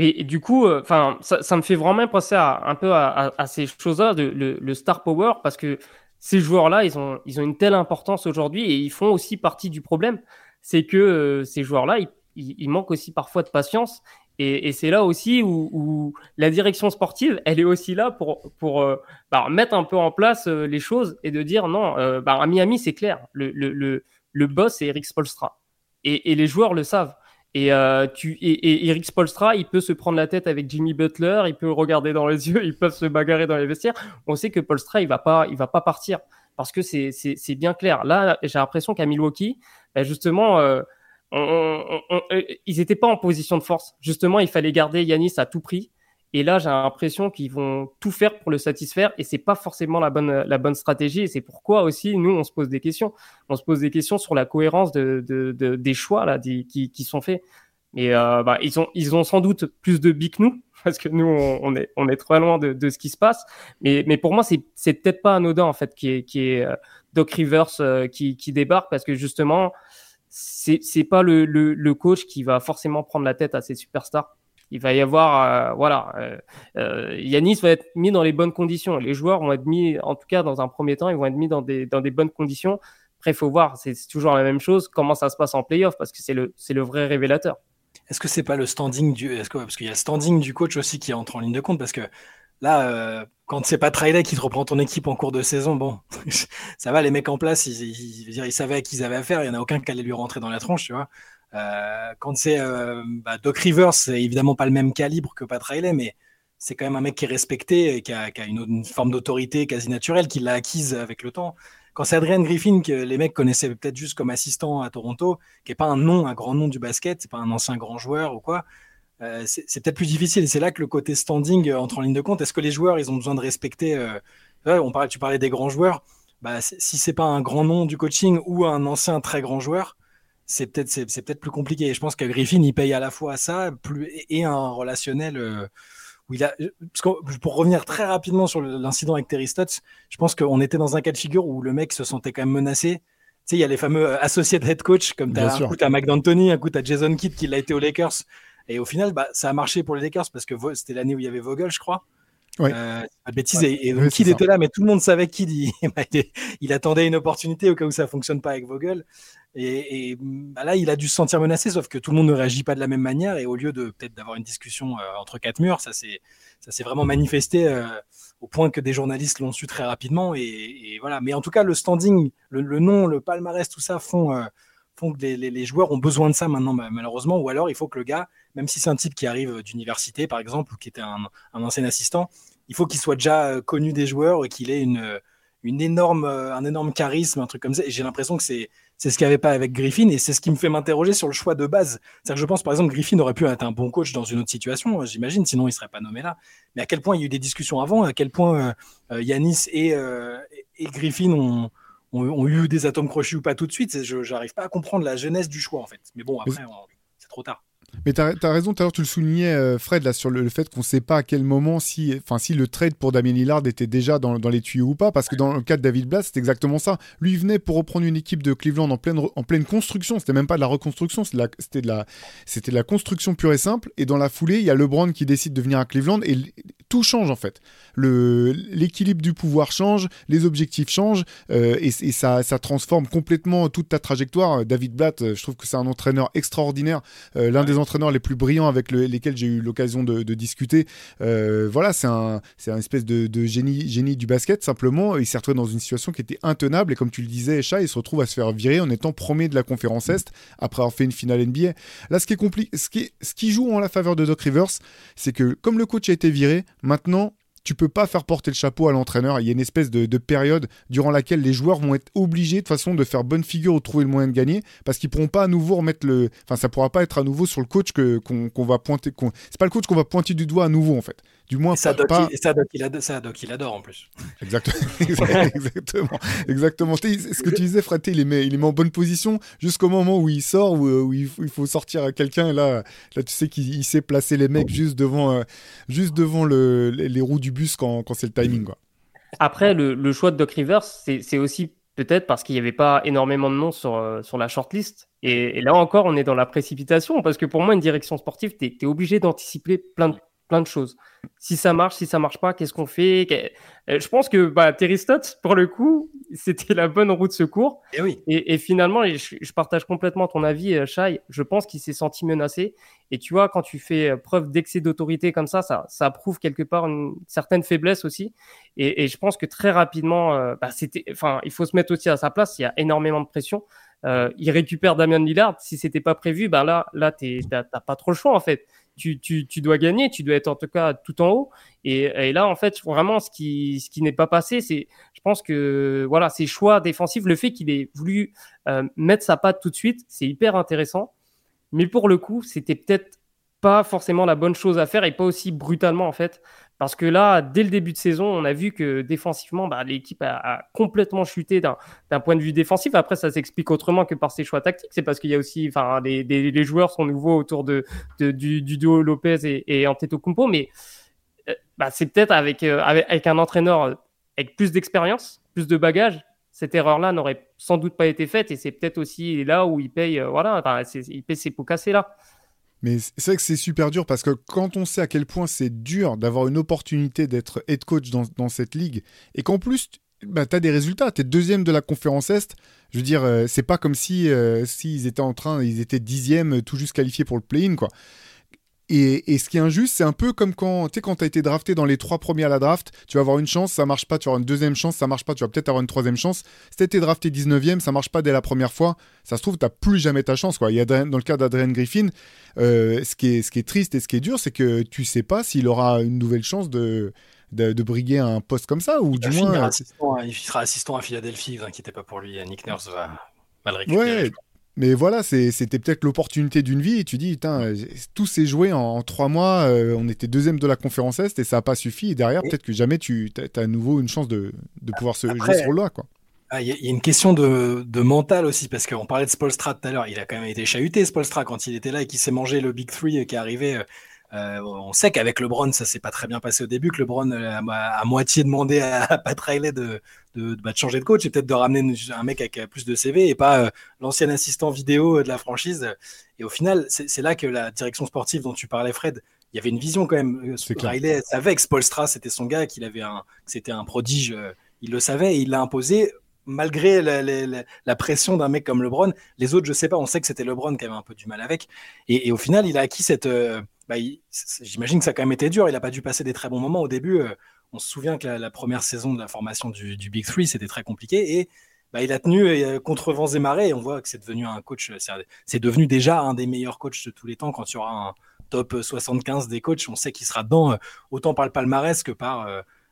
Et, du coup, euh, enfin, ça, me fait vraiment penser un peu à, ces choses-là, le, star power, parce que ces joueurs-là, ils ont, ils ont une telle importance aujourd'hui et ils font aussi partie du problème. C'est que euh, ces joueurs-là, ils, manquent aussi parfois de patience Et, c'est là aussi où, la direction sportive, elle est aussi là pour, pour euh, bah, mettre un peu en place les choses et de dire non, bah, à Miami, c'est clair, le, le, le, boss, c'est Eric Spolstra. Et, les joueurs le savent. Et, tu, et, Eric Spolstra, il peut se prendre la tête avec Jimmy Butler, il peut regarder dans les yeux, ils peuvent se bagarrer dans les vestiaires. On sait que Spolstra, il va pas, il va pas partir parce que c'est bien clair. Là, j'ai l'impression qu'à Milwaukee, bah, justement, ils n'étaient pas en position de force. Justement, il fallait garder Yanis à tout prix. Et là, j'ai l'impression qu'ils vont tout faire pour le satisfaire et c'est pas forcément la bonne, la bonne stratégie. Et c'est pourquoi aussi, nous, on se pose des questions. On se pose des questions sur la cohérence de, de, des choix là, qui, qui, sont faits. Mais euh, bah, ils, ont, ils ont sans doute plus de billes que nous parce que nous, on, est, on est très loin de, de ce qui se passe. Mais, mais pour moi, c'est, peut-être pas anodin en fait qui est, qui Doc Rivers euh, qui, qui débarque parce que justement, c'est pas le, le, le, coach qui va forcément prendre la tête à ses superstars. Il va y avoir, euh, voilà, euh, euh, Yanis va être mis dans les bonnes conditions. Les joueurs vont être mis, en tout cas dans un premier temps, ils vont être mis dans des dans des bonnes conditions. Après, il faut voir, c'est toujours la même chose. Comment ça se passe en playoff parce que c'est le le vrai révélateur. Est-ce que c'est pas le standing du, est-ce que, parce qu'il y a le standing du coach aussi qui entre en ligne de compte parce que Là, euh, quand c'est pas Trailer qui te reprend ton équipe en cours de saison, bon, ça va, les mecs en place, ils, ils, ils, ils savaient à qui ils avaient affaire, il n'y en a aucun qui allait lui rentrer dans la tronche, tu vois. Euh, quand c'est euh, bah, Doc Rivers, c'est évidemment pas le même calibre que Pat Riley, mais c'est quand même un mec qui est respecté et qui a, qui a une, une, forme d'autorité quasi naturelle, qu'il l'a acquise avec le temps. Quand c'est Adrian Griffin, que les mecs connaissaient peut-être juste comme assistant à Toronto, qui est pas un nom, un grand nom du basket, c'est pas un ancien grand joueur ou quoi, euh, c'est peut-être plus difficile. Et c'est là que le côté standing euh, entre en ligne de compte. Est-ce que les joueurs, ils ont besoin de respecter euh, on parlait, Tu parlais des grands joueurs. Bah, si c'est pas un grand nom du coaching ou un ancien très grand joueur, c'est peut-être c'est, peut-être plus compliqué. Et je pense que Griffin, il paye à la fois ça plus, et un relationnel où il a. pour revenir très rapidement sur l'incident avec Terry Stotts, je pense qu'on était dans un cas de figure où le mec se sentait quand même menacé. Tu sais, il y a les fameux associés de head coach, comme tu as un coup, à Mike D'Antoni, un coup, tu Jason Kidd qui l'a été aux Lakers et au final, bah, ça a marché pour les Lakers parce que c'était l'année où il y avait Vogel, je crois. Ouais. Euh, pas de bêtises. Et, donc, Kid était là, mais tout le monde savait qu'il il, il, attendait une opportunité au cas où ça fonctionne pas avec Vogel. Et, bah là, il a dû se sentir menacé, sauf que tout le monde ne réagit pas de la même manière. Et au lieu de peut-être d'avoir une discussion euh, entre quatre murs, ça s'est vraiment manifesté euh, au point que des journalistes l'ont su très rapidement. Et, voilà. Mais en tout cas, le standing, le, nom, le palmarès, tout ça font euh, font que les, joueurs ont besoin de ça maintenant, malheureusement. Ou alors, il faut que le gars même si c'est un type qui arrive d'université, par exemple, ou qui était un, ancien assistant, il faut qu'il soit déjà connu des joueurs et qu'il ait une, une énorme, un énorme charisme, un truc comme ça. Et j'ai l'impression que c'est, c'est ce qu'il n'y avait pas avec Griffin et c'est ce qui me fait m'interroger sur le choix de base. C'est-à-dire que je pense, par exemple, Griffin aurait pu être un bon coach dans une autre situation, j'imagine, sinon il ne serait pas nommé là. Mais à quel point il y a eu des discussions avant, à quel point euh, Yanis et, et Griffin ont, ont, eu des atomes crochus ou pas tout de suite, je n'arrive pas à comprendre la jeunesse du choix, en fait. Mais bon, après, c'est trop tard. Mais tu as, raison, tout à l'heure tu le soulignais, euh, Fred, là, sur le, fait qu'on ne sait pas à quel moment si, enfin, si le trade pour Damien Lillard était déjà dans, les tuyaux ou pas, parce que dans le cas de David Blatt, c'est exactement ça. Lui, venait pour reprendre une équipe de Cleveland en pleine, construction, c'était même pas de la reconstruction, c'était de, la, construction pure et simple, et dans la foulée, il y a LeBron qui décide de venir à Cleveland, tout change en fait. L'équilibre du pouvoir change, les objectifs changent, euh, et, et ça, ça, transforme complètement toute ta trajectoire. David Blatt, euh, je trouve que c'est un entraîneur extraordinaire, l'un des entraîneurs les plus brillants avec lesquels j'ai eu l'occasion de, discuter. Euh, voilà, c'est un, espèce de, génie, génie du basket. Simplement, il s'est retrouvé dans une situation qui était intenable. Et comme tu le disais, Chat, il se retrouve à se faire virer en étant premier de la conférence Est après avoir fait une finale NBA. Là, ce qui est compliqué, ce qui, ce qui joue en la faveur de Doc Rivers, c'est que comme le coach a été viré, maintenant tu peux pas faire porter le chapeau à l'entraîneur. Il y a une espèce de, période durant laquelle les joueurs vont être obligés de façon de faire bonne figure ou trouver le moyen de gagner parce qu'ils pourront pas à nouveau remettre le. Enfin, ça pourra pas être à nouveau sur le coach qu'on va pointer. C'est pas le coach qu'on va pointer du doigt à nouveau en fait. Du moins, ça, pas, il, ça, Doc, il adore, ça, Doc, il adore en plus. Exactement. exactement. Exactement. Ce que tu disais, Fred, il est, met, il est mis en bonne position jusqu'au moment où il sort, où, où il, faut sortir à quelqu'un. Et là, là, tu sais qu'il sait placer les mecs juste devant, euh, juste devant le, les, roues du bus quand, quand c'est le timing. Quoi. Après, le, le, choix de Doc Rivers, c'est aussi peut-être parce qu'il n'y avait pas énormément de noms sur, euh, sur la shortlist. Et, et, là encore, on est dans la précipitation parce que pour moi, une direction sportive, tu es, es, obligé d'anticiper plein de plein de choses. Si ça marche, si ça marche pas, qu'est-ce qu'on fait? Euh, Je pense que bah, pour le coup, c'était la bonne route de secours. Eh et, oui. et, finalement, je, partage complètement ton avis, euh, Shai. Je pense qu'il s'est senti menacé. Et tu vois, quand tu fais preuve d'excès d'autorité comme ça, ça, ça prouve quelque part une certaine faiblesse aussi. Et, je pense que très rapidement, euh, bah, c'était, enfin, il faut se mettre aussi à sa place. Il y a énormément de pression. Euh, il récupère Damien Lillard. Si c'était pas prévu, ben là, là, t'as pas trop le choix en fait. Tu, dois gagner, tu dois être en tout cas tout en haut. Et, là, en fait, vraiment, ce qui, ce qui n'est pas passé, c'est, je pense que voilà, ses choix défensifs, le fait qu'il ait voulu euh, mettre sa patte tout de suite, c'est hyper intéressant. Mais pour le coup, c'était peut-être pas forcément la bonne chose à faire et pas aussi brutalement en fait. Parce que là, dès le début de saison, on a vu que défensivement, bah, l'équipe a, complètement chuté d'un point de vue défensif. Après, ça s'explique autrement que par ses choix tactiques. C'est parce qu'il y a aussi, enfin, les, joueurs sont nouveaux autour de, du, duo Lopez et, et Antetokounmpo, mais euh, bah, c'est peut-être avec, euh, avec, avec, un entraîneur avec plus d'expérience, plus de bagages, cette erreur-là n'aurait sans doute pas été faite. Et c'est peut-être aussi là où il paye, euh, voilà, il paye ses pots cassés là. Mais c'est vrai que c'est super dur parce que quand on sait à quel point c'est dur d'avoir une opportunité d'être head coach dans, cette ligue et qu'en plus bah, tu as des résultats, tu es deuxième de la conférence Est, je veux dire, euh, c'est pas comme si euh, s'ils étaient en train, ils étaient dixième tout juste qualifiés pour le play-in quoi. Et, ce qui est injuste, c'est un peu comme quand tu quand as été drafté dans les trois premiers à la draft, tu vas avoir une chance, ça marche pas, tu auras une deuxième chance, ça marche pas, tu vas peut-être avoir une troisième chance. Si tu été drafté 19e, ça marche pas dès la première fois, ça se trouve, tu plus jamais ta chance. Quoi. Il y a dans le cas d'Adrian Griffin, euh, ce, qui est, ce qui est triste et ce qui est dur, c'est que tu sais pas s'il aura une nouvelle chance de, de, briguer un poste comme ça, ou du moins. Assistant, il sera assistant à Philadelphie, vous inquiétez pas pour lui, Nick Nurse va, va le récupérer. Ouais. Mais voilà, c'était peut-être l'opportunité d'une vie. Et tu dis, tout s'est joué en, trois mois. Euh, on était deuxième de la conférence Est et ça n'a pas suffi. Et derrière, peut-être que jamais tu as à nouveau une chance de, pouvoir se jouer le quoi. Ah, il y, a une question de, mental aussi, parce qu'on parlait de Spolstra tout à l'heure. Il a quand même été chahuté, Spolstra, quand il était là et qu'il s'est mangé le Big Three qui est arrivé. Euh, euh, on sait qu'avec LeBron, ça s'est pas très bien passé au début, que LeBron a à moitié demandé à Pat Riley de, bah, de, changer de coach et peut-être de ramener un mec avec plus de CV et pas euh, l'ancien assistant vidéo de la franchise. Et au final, c'est là que la direction sportive dont tu parlais, Fred, il y avait une vision quand même. Euh, Riley savait que Spolstra, c'était son gars, qu'il avait un, c'était un prodige. il le savait et il l'a imposé malgré la, pression d'un mec comme LeBron. Les autres, je sais pas, on sait que c'était LeBron qui avait un peu du mal avec. Et, au final, il a acquis cette bah, j'imagine que ça a quand même été dur. Il n'a pas dû passer des très bons moments au début. Euh, on se souvient que la, première saison de la formation du, Big Three, c'était très compliqué. Et bah, il a tenu euh, contre vents et marées. Et on voit que c'est devenu un coach. C'est devenu déjà un des meilleurs coachs de tous les temps. Quand il y aura un top 75 des coachs, on sait qu'il sera dedans, euh, autant par le palmarès que par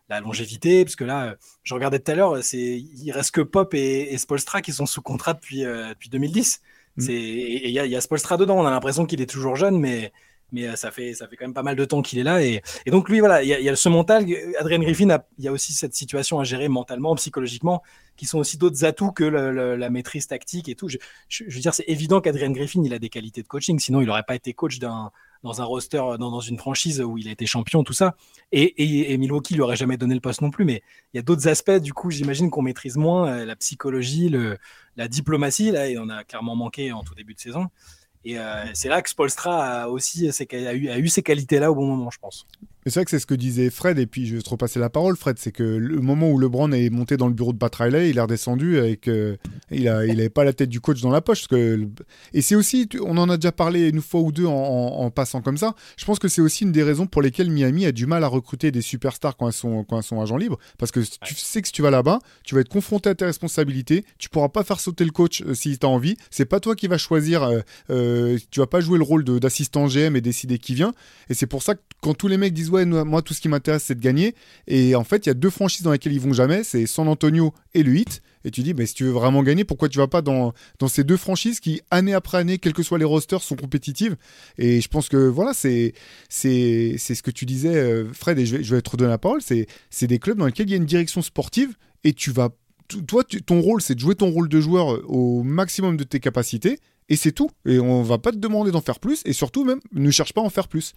la longévité. Parce que là, je regardais tout à l'heure, il reste que Pop et, et Spolstra qui sont sous contrat depuis, depuis 2010. Mm. Et il y, y, a Spolstra dedans. On a l'impression qu'il est toujours jeune, mais mais euh, ça fait ça fait quand même pas mal de temps qu'il est là et, et donc lui voilà il y, a, ce mental. Adrien Griffin il y a aussi cette situation à gérer mentalement psychologiquement qui sont aussi d'autres atouts que la maîtrise tactique et tout. Je, veux dire c'est évident qu'Adrien Griffin il a des qualités de coaching sinon il n'aurait pas été coach d'un dans un roster dans, dans, une franchise où il a été champion tout ça. Et, et, Milwaukee lui aurait jamais donné le poste non plus mais il y a d'autres aspects du coup j'imagine qu'on maîtrise moins euh, la psychologie la diplomatie. Là il en a clairement manqué en tout début de saison et euh, c'est là que Spolstra a aussi a eu, a eu ces qualités-là au bon moment, je pense c'est vrai que c'est ce que disait Fred, et puis je vais te repasser la parole, Fred, c'est que le moment où LeBron est monté dans le bureau de Pat Riley, il est redescendu avec. Euh, il n'avait il pas la tête du coach dans la poche. que, et c'est aussi, on en a déjà parlé une fois ou deux en, passant comme ça, je pense que c'est aussi une des raisons pour lesquelles Miami a du mal à recruter des superstars quand elles sont, quand elles sont agents libres. Parce que tu sais que si tu vas là-bas, tu vas être confronté à tes responsabilités, tu pourras pas faire sauter le coach euh, si tu as envie, c'est pas toi qui vas choisir, euh, euh, tu vas pas jouer le rôle d'assistant GM et décider qui vient. Et c'est pour ça que quand tous les mecs disent moi, tout ce qui m'intéresse, c'est de gagner. Et en fait, il y a deux franchises dans lesquelles ils vont jamais, c'est San Antonio et le Heat. Et tu dis, mais si tu veux vraiment gagner, pourquoi tu vas pas dans, dans ces deux franchises qui, année après année, quels que soient les rosters, sont compétitives? Et je pense que voilà, c'est c'est ce que tu disais, euh, Fred, et je vais, je vais te redonner la parole. C'est des clubs dans lesquels il y a une direction sportive et tu vas. Toi, ton rôle, c'est de jouer ton rôle de joueur euh, au maximum de tes capacités et c'est tout. Et on va pas te demander d'en faire plus et surtout même ne cherche pas à en faire plus.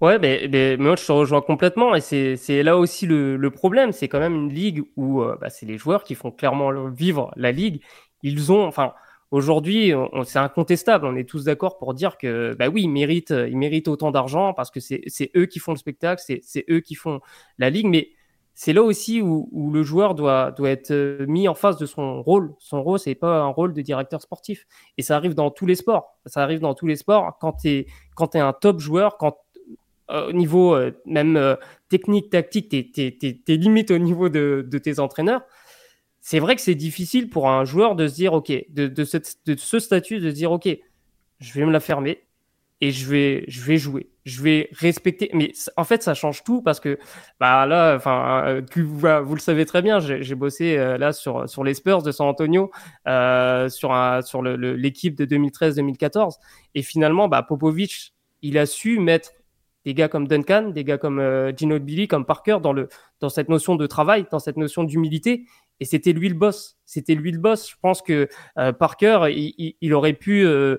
Ouais, mais, mais, moi je te rejoins complètement et c'est là aussi le, le problème. C'est quand même une ligue où euh, bah, c'est les joueurs qui font clairement vivre la ligue. Ils ont, enfin, Aujourd'hui, c'est incontestable. On est tous d'accord pour dire que, bah oui, ils méritent, ils méritent autant d'argent parce que c'est eux qui font le spectacle, c'est eux qui font la ligue. Mais c'est là aussi où, où, le joueur doit, doit être euh, mis en face de son rôle. Son rôle, c'est pas un rôle de directeur sportif. Et ça arrive dans tous les sports. Ça arrive dans tous les sports. Quand tu es, es un top joueur, quand au niveau euh, même technique, tactique, tu es, limite au niveau de, de tes entraîneurs c'est vrai que c'est difficile pour un joueur de se dire, OK, de, de, ce statut, de se dire, OK, je vais me la fermer et je vais, je vais jouer. Je vais respecter. Mais en fait, ça change tout parce que bah là, enfin, euh, vous, le savez très bien, j'ai bossé euh, là sur, sur les Spurs de San Antonio, euh, sur, sur l'équipe de 2013-2014. Et finalement, bah, Popovic, il a su mettre des gars comme Duncan, des gars comme euh, Gino Billy, comme Parker dans, le, dans cette notion de travail, dans cette notion d'humilité. Et c'était lui le boss. C'était lui le boss. Je pense que euh, Parker, il, aurait pu euh,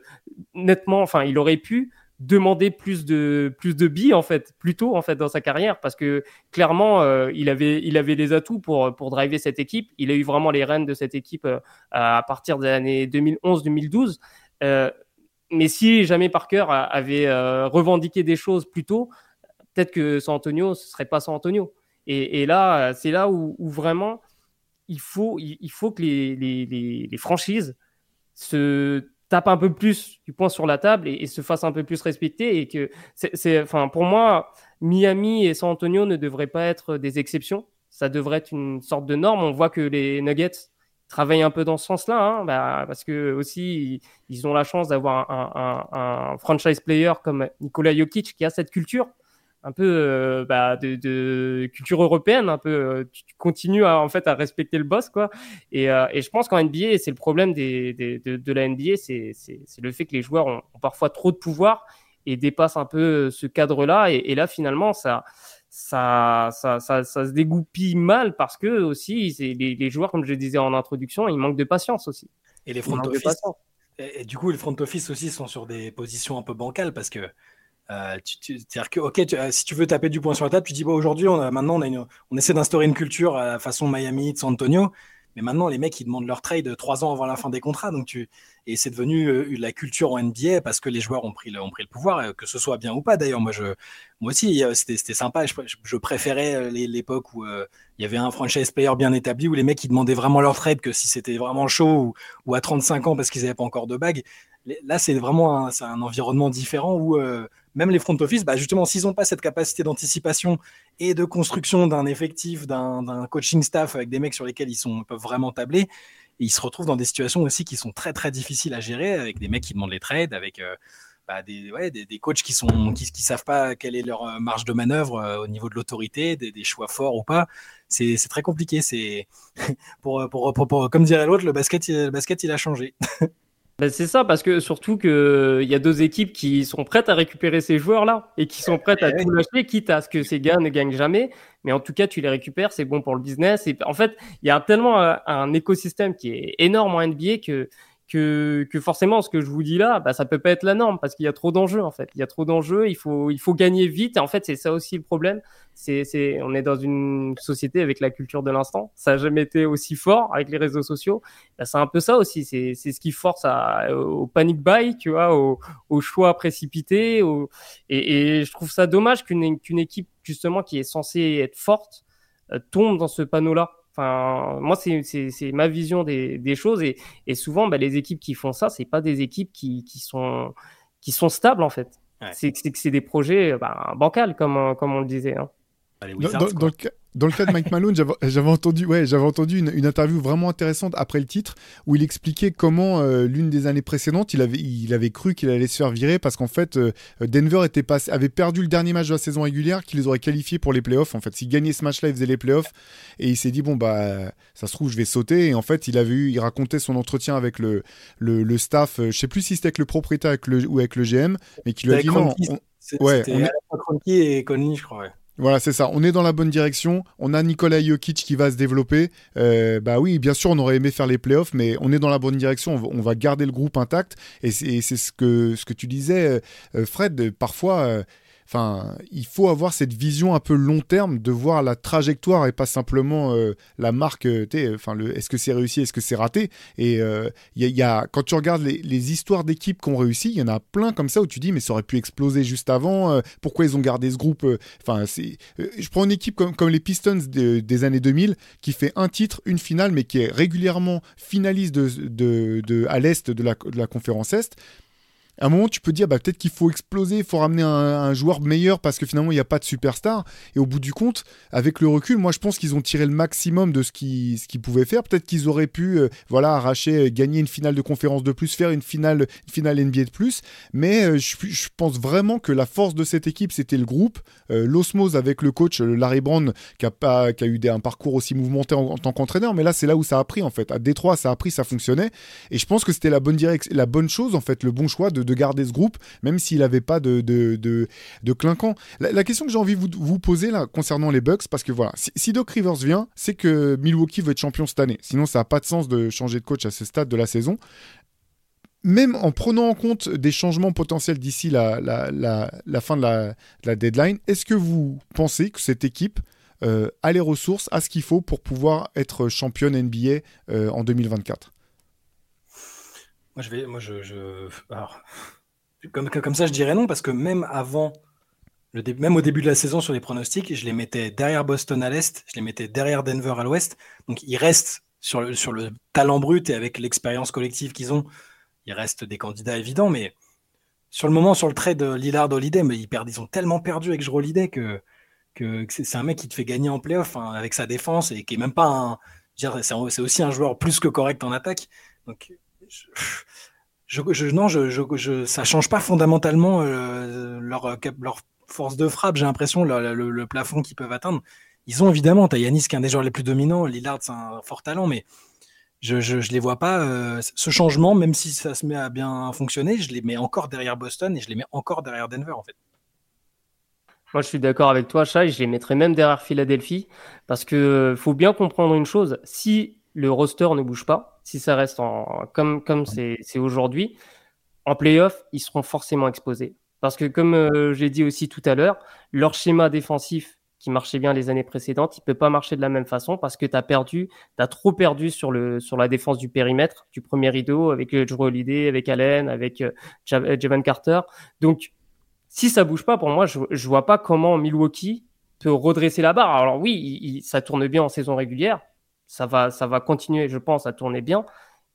nettement, enfin, il aurait pu demander plus de plus de billes en fait, plus tôt en fait dans sa carrière, parce que clairement, il avait il avait les atouts pour pour driver cette équipe. Il a eu vraiment les rênes de cette équipe à partir des années 2011-2012. Mais si jamais Parker avait revendiqué des choses plus tôt, peut-être que San Antonio ce serait pas San Antonio. Et, et là, c'est là où, vraiment il faut, il, faut que les, franchises se tapent un peu plus du poing sur la table et, se fassent un peu plus respecter. Et que c'est, enfin, pour moi, Miami et San Antonio ne devraient pas être des exceptions. Ça devrait être une sorte de norme. On voit que les Nuggets travaillent un peu dans ce sens-là, hein, bah, parce que aussi ils ont la chance d'avoir un, franchise player comme Nikola Jokic qui a cette culture un peu euh, bah, de, culture européenne, un peu. Euh, tu, continues à, en fait à respecter le boss, quoi. Et, euh, je pense qu'en NBA, c'est le problème de, la NBA, c'est le fait que les joueurs ont, parfois trop de pouvoir et dépassent un peu ce cadre-là. Et, là, finalement, ça, ça, ça, ça, ça, se dégoupille mal parce que aussi, les, les joueurs, comme je le disais en introduction, ils manquent de patience aussi. Et les front office. Et, et, du coup, les front office aussi sont sur des positions un peu bancales parce que euh, c'est-à-dire que, ok, euh, si tu veux taper du poing sur la table, tu dis, bon, aujourd'hui, on a, maintenant, on, a on essaie d'instaurer une culture à la façon Miami, de San Antonio, mais maintenant, les mecs, ils demandent leur trade trois ans avant la fin des contrats. Donc tu... Et c'est devenu euh, la culture en NBA parce que les joueurs ont pris le, pouvoir, que ce soit bien ou pas. D'ailleurs, moi, moi aussi, c'était sympa. Je, préférais l'époque où il y avait un franchise player bien établi, où les mecs, ils demandaient vraiment leur trade que si c'était vraiment chaud ou, à 35 ans parce qu'ils n'avaient pas encore de bague. Là, c'est vraiment un, un, environnement différent où même les front office, bah justement, s'ils n'ont pas cette capacité d'anticipation et de construction d'un effectif, d'un coaching staff avec des mecs sur lesquels ils sont, peuvent vraiment tabler, ils se retrouvent dans des situations aussi qui sont très très difficiles à gérer, avec des mecs qui demandent les trades, avec euh, bah, des, des, des, coachs qui sont qui, savent pas quelle est leur euh, marge de manœuvre euh, au niveau de l'autorité, des, choix forts ou pas. C'est très compliqué. C'est pour, pour, comme dirait l'autre, le basket, le basket, il a changé. Ben c'est ça, parce que surtout qu'il y a deux équipes qui sont prêtes à récupérer ces joueurs-là et qui sont prêtes à tout lâcher, quitte à ce que ces gars ne gagnent jamais. Mais en tout cas, tu les récupères, c'est bon pour le business. Et en fait, il y a tellement un, un écosystème qui est énorme en NBA que que, que forcément ce que je vous dis là, bah, ça peut pas être la norme parce qu'il y a trop d'enjeux en fait. Il y a trop d'enjeux, il faut, il faut gagner vite. Et en fait, c'est ça aussi le problème. C'est, c'est, on est dans une société avec la culture de l'instant. Ça n'a jamais été aussi fort avec les réseaux sociaux. Bah, c'est un peu ça aussi. C'est, c'est ce qui force à, au panic buy, tu vois, au, au choix précipité. Au... Et, et, je trouve ça dommage qu'une, qu'une équipe justement qui est censée être forte euh, tombe dans ce panneau-là. Enfin, moi, c'est ma vision des, des choses. Et, et souvent, bah, les équipes qui font ça, c'est pas des équipes qui, qui, sont, qui sont stables, en fait. C'est que c'est des projets bah, bancals, comme, comme on le disait. Hein. Bah, dans, dans le cas de Mike Malone, j'avais entendu, ouais, j'avais entendu une, une, interview vraiment intéressante après le titre où il expliquait comment euh, l'une des années précédentes, il avait, il avait cru qu'il allait se faire virer parce qu'en fait, euh, Denver était avait perdu le dernier match de la saison régulière qui les aurait qualifiés pour les playoffs. En fait, s'il gagnait ce match-là, il faisait les playoffs et il s'est dit bon bah ça se trouve je vais sauter. Et en fait, il avait eu, il racontait son entretien avec le le, le staff, euh, je sais plus si c'était avec le propriétaire avec le, ou avec le GM, mais qui lui a dit non. ouais, on est... et Conley, je crois. Ouais. Voilà, c'est ça. On est dans la bonne direction. On a Nikola Jokic qui va se développer. Euh, bah oui, bien sûr, on aurait aimé faire les playoffs, mais on est dans la bonne direction. On va, garder le groupe intact. Et c'est ce que, ce que tu disais, euh, Fred. Parfois, euh, Enfin, il faut avoir cette vision un peu long terme de voir la trajectoire et pas simplement euh, la marque. Euh, enfin, le, est-ce que c'est réussi, est-ce que c'est raté? Et il euh, y, a, quand tu regardes les, histoires d'équipes qui ont réussi, il y en a plein comme ça où tu dis mais ça aurait pu exploser juste avant. pourquoi ils ont gardé ce groupe Enfin, je prends une équipe comme, les Pistons des années 2000 qui fait un titre, une finale, mais qui est régulièrement finaliste à l'est de la conférence est à un moment, tu peux dire bah, peut-être qu'il faut exploser, il faut ramener un, joueur meilleur parce que finalement, il n'y a pas de superstar. Et au bout du compte, avec le recul, moi, je pense qu'ils ont tiré le maximum de ce qu'ils pouvaient faire. Peut-être qu'ils auraient pu euh, voilà, arracher, euh, gagner une finale de conférence de plus, faire une finale, finale NBA de plus. Mais euh, je, pense vraiment que la force de cette équipe, c'était le groupe, l'osmose avec le coach Larry Brown, qui a, pas, qui a eu un parcours aussi mouvementé en, tant qu'entraîneur. Mais là, c'est là où ça a pris, en fait. À Détroit, ça a pris, ça fonctionnait. Et je pense que c'était la bonne la bonne chose, en fait, le bon choix de garder ce groupe, même s'il n'avait pas de, de, de, clinquant. La, question que j'ai envie de vous, vous, poser là, concernant les Bucks, parce que voilà, si, Doc Rivers vient, c'est que Milwaukee veut être champion cette année. Sinon, ça n'a pas de sens de changer de coach à ce stade de la saison même en prenant en compte des changements potentiels d'ici la, la, la, fin de la, deadline, est-ce que vous pensez que cette équipe euh, a les ressources, a ce qu'il faut pour pouvoir être championne NBA euh, en 2024 moi, je vais. Moi, je. comme, comme ça, je dirais non, parce que même avant. Le même au début de la saison sur les pronostics, je les mettais derrière Boston à l'est, je les mettais derrière Denver à l'ouest. Donc ils restent sur le, sur le talent brut et avec l'expérience collective qu'ils ont, ils restent des candidats évidents. Mais sur le moment, sur le trait de Lillard Holiday, mais ils, perdent, ils ont tellement perdu avec Jrue Holiday que, que, c'est un mec qui te fait gagner en playoff hein, avec sa défense et qui est même pas un. C'est aussi un joueur plus que correct en attaque. Donc non, je, je, ça change pas fondamentalement euh, leur, leur force de frappe. J'ai l'impression le, le, plafond qu'ils peuvent atteindre. Ils ont évidemment, as Yanis qui est un des joueurs les plus dominants, Lillard c'est un fort talent, mais je, je, les vois pas. Euh, ce changement, même si ça se met à bien fonctionner, je les mets encore derrière Boston et je les mets encore derrière Denver en fait. Moi, je suis d'accord avec toi, Chai. Je les mettrais même derrière Philadelphie parce que faut bien comprendre une chose. Si le roster ne bouge pas, si ça reste en, comme comme c'est aujourd'hui, en playoff, ils seront forcément exposés. Parce que comme euh, j'ai dit aussi tout à l'heure, leur schéma défensif qui marchait bien les années précédentes, il peut pas marcher de la même façon parce que tu as perdu, tu as trop perdu sur le sur la défense du périmètre du premier rideau avec euh, Drew Holiday, avec Allen, avec euh, Javon Carter. Donc si ça bouge pas pour moi, je je vois pas comment Milwaukee peut redresser la barre. Alors oui, ça tourne bien en saison régulière, ça va, ça va continuer, je pense, à tourner bien.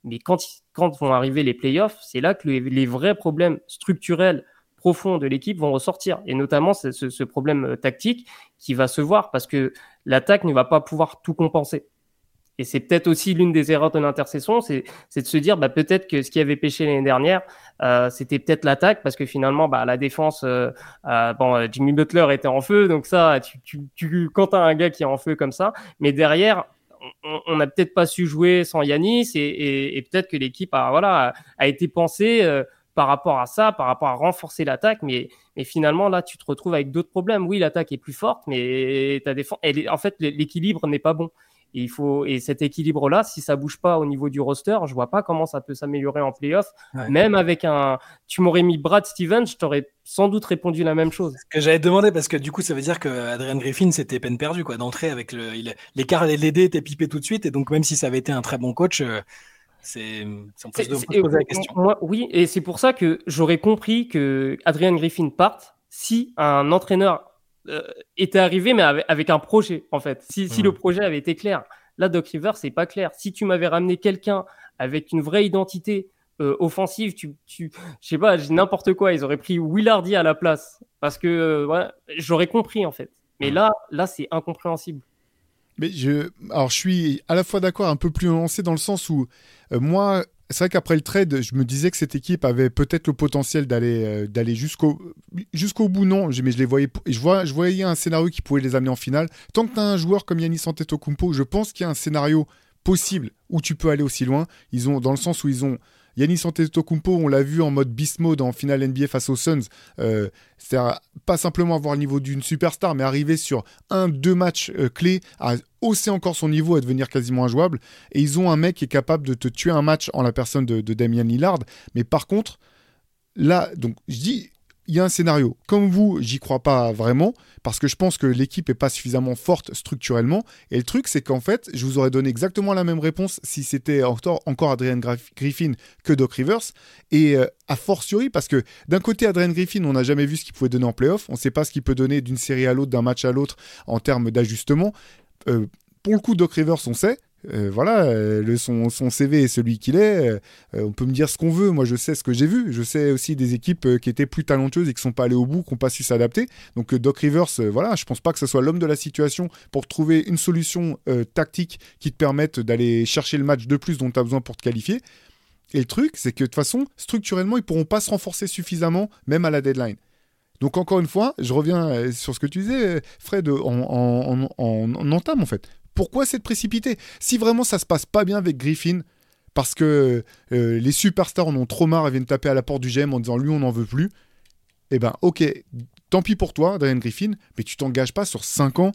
Mais quand, quand vont arriver les playoffs, c'est là que les, vrais problèmes structurels profonds de l'équipe vont ressortir. Et notamment ce, ce, problème euh, tactique qui va se voir parce que l'attaque ne va pas pouvoir tout compenser. Et c'est peut-être aussi l'une des erreurs de l'intercession, c'est de se dire bah, peut-être que ce qui avait pêché l'année dernière, euh, c'était peut-être l'attaque, parce que finalement, bah, la défense, euh, euh, bon, Jimmy Butler était en feu, donc ça, tu, tu, tu quand tu as un gars qui est en feu comme ça, mais derrière, on n'a peut-être pas su jouer sans Yanis et, peut-être que l'équipe a, a été pensée euh, par rapport à ça, par rapport à renforcer l'attaque, mais, finalement là tu te retrouves avec d'autres problèmes. Oui, l'attaque est plus forte, mais ta défense, en fait l'équilibre n'est pas bon. Et, il faut, et cet équilibre-là, si ça bouge pas au niveau du roster, je vois pas comment ça peut s'améliorer en playoff. Même avec un. Tu m'aurais mis Brad Stevens, je t'aurais sans doute répondu la même chose. Ce que j'avais demandé, parce que du coup, ça veut dire que Adrian Griffin, c'était peine perdue, quoi, d'entrer avec le. L'écart, les dés étaient pipés tout de suite. Et donc, même si ça avait été un très bon coach. Euh, c'est la question. oui, et c'est pour ça que j'aurais compris que Adrian Griffin parte si un entraîneur était arrivé, mais avec, un projet, en fait. Si, si le projet avait été clair. Là, Doc Rivers, c'est pas clair. Si tu m'avais ramené quelqu'un avec une vraie identité euh, offensive, tu, tu, je sais pas, n'importe quoi, ils auraient pris Willardy à la place. Parce que, euh, j'aurais compris, en fait. Mais là, là, c'est incompréhensible. Mais je, alors je suis à la fois d'accord, un peu plus lancé dans le sens où moi, c'est vrai qu'après le trade, je me disais que cette équipe avait peut-être le potentiel d'aller euh, jusqu'au jusqu'au bout. Non, mais je les voyais, je voyais un scénario qui pouvait les amener en finale. Tant que tu as un joueur comme Yannis Antetokounmpo, je pense qu'il y a un scénario possible où tu peux aller aussi loin. Ils ont dans le sens où ils ont Yannis Antetokounmpo, on l'a vu en mode beast mode en finale NBA face aux Suns. Euh, c'est-à-dire pas simplement avoir le niveau d'une superstar, mais arriver sur un, deux matchs euh, clés à hausser encore son niveau et devenir quasiment injouable. Et ils ont un mec qui est capable de te tuer un match en la personne de, de Damian Lillard. Mais par contre, là, donc je dis, il y a un scénario. Comme vous, j'y crois pas vraiment, parce que je pense que l'équipe est pas suffisamment forte structurellement. Et le truc, c'est qu'en fait, je vous aurais donné exactement la même réponse si c'était encore Adrian Griffin que Doc Rivers. Et euh, a fortiori, parce que d'un côté, Adrian Griffin, on n'a jamais vu ce qu'il pouvait donner en playoff. On ne sait pas ce qu'il peut donner d'une série à l'autre, d'un match à l'autre en termes d'ajustement. Euh, pour le coup, Doc Rivers, on sait. Euh, voilà, euh, le, son, CV est celui qu'il est. Euh, on peut me dire ce qu'on veut. Moi, je sais ce que j'ai vu. Je sais aussi des équipes qui étaient plus talentueuses et qui sont pas allées au bout, qui n'ont pas su s'adapter. Donc, Doc Rivers, voilà, je pense pas que ce soit l'homme de la situation pour trouver une solution tactique qui te permette d'aller chercher le match de plus dont tu as besoin pour te qualifier. Et le truc, c'est que de toute façon, structurellement, ils pourront pas se renforcer suffisamment, même à la deadline. Donc encore une fois, je reviens sur ce que tu disais, Fred, en, en entame en fait pourquoi cette précipité? Si vraiment ça se passe pas bien avec Griffin, parce que euh, les superstars en ont trop marre et viennent taper à la porte du GM en disant lui on n'en veut plus, eh ben ok, tant pis pour toi, Diane Griffin, mais tu t'engages pas sur 5 ans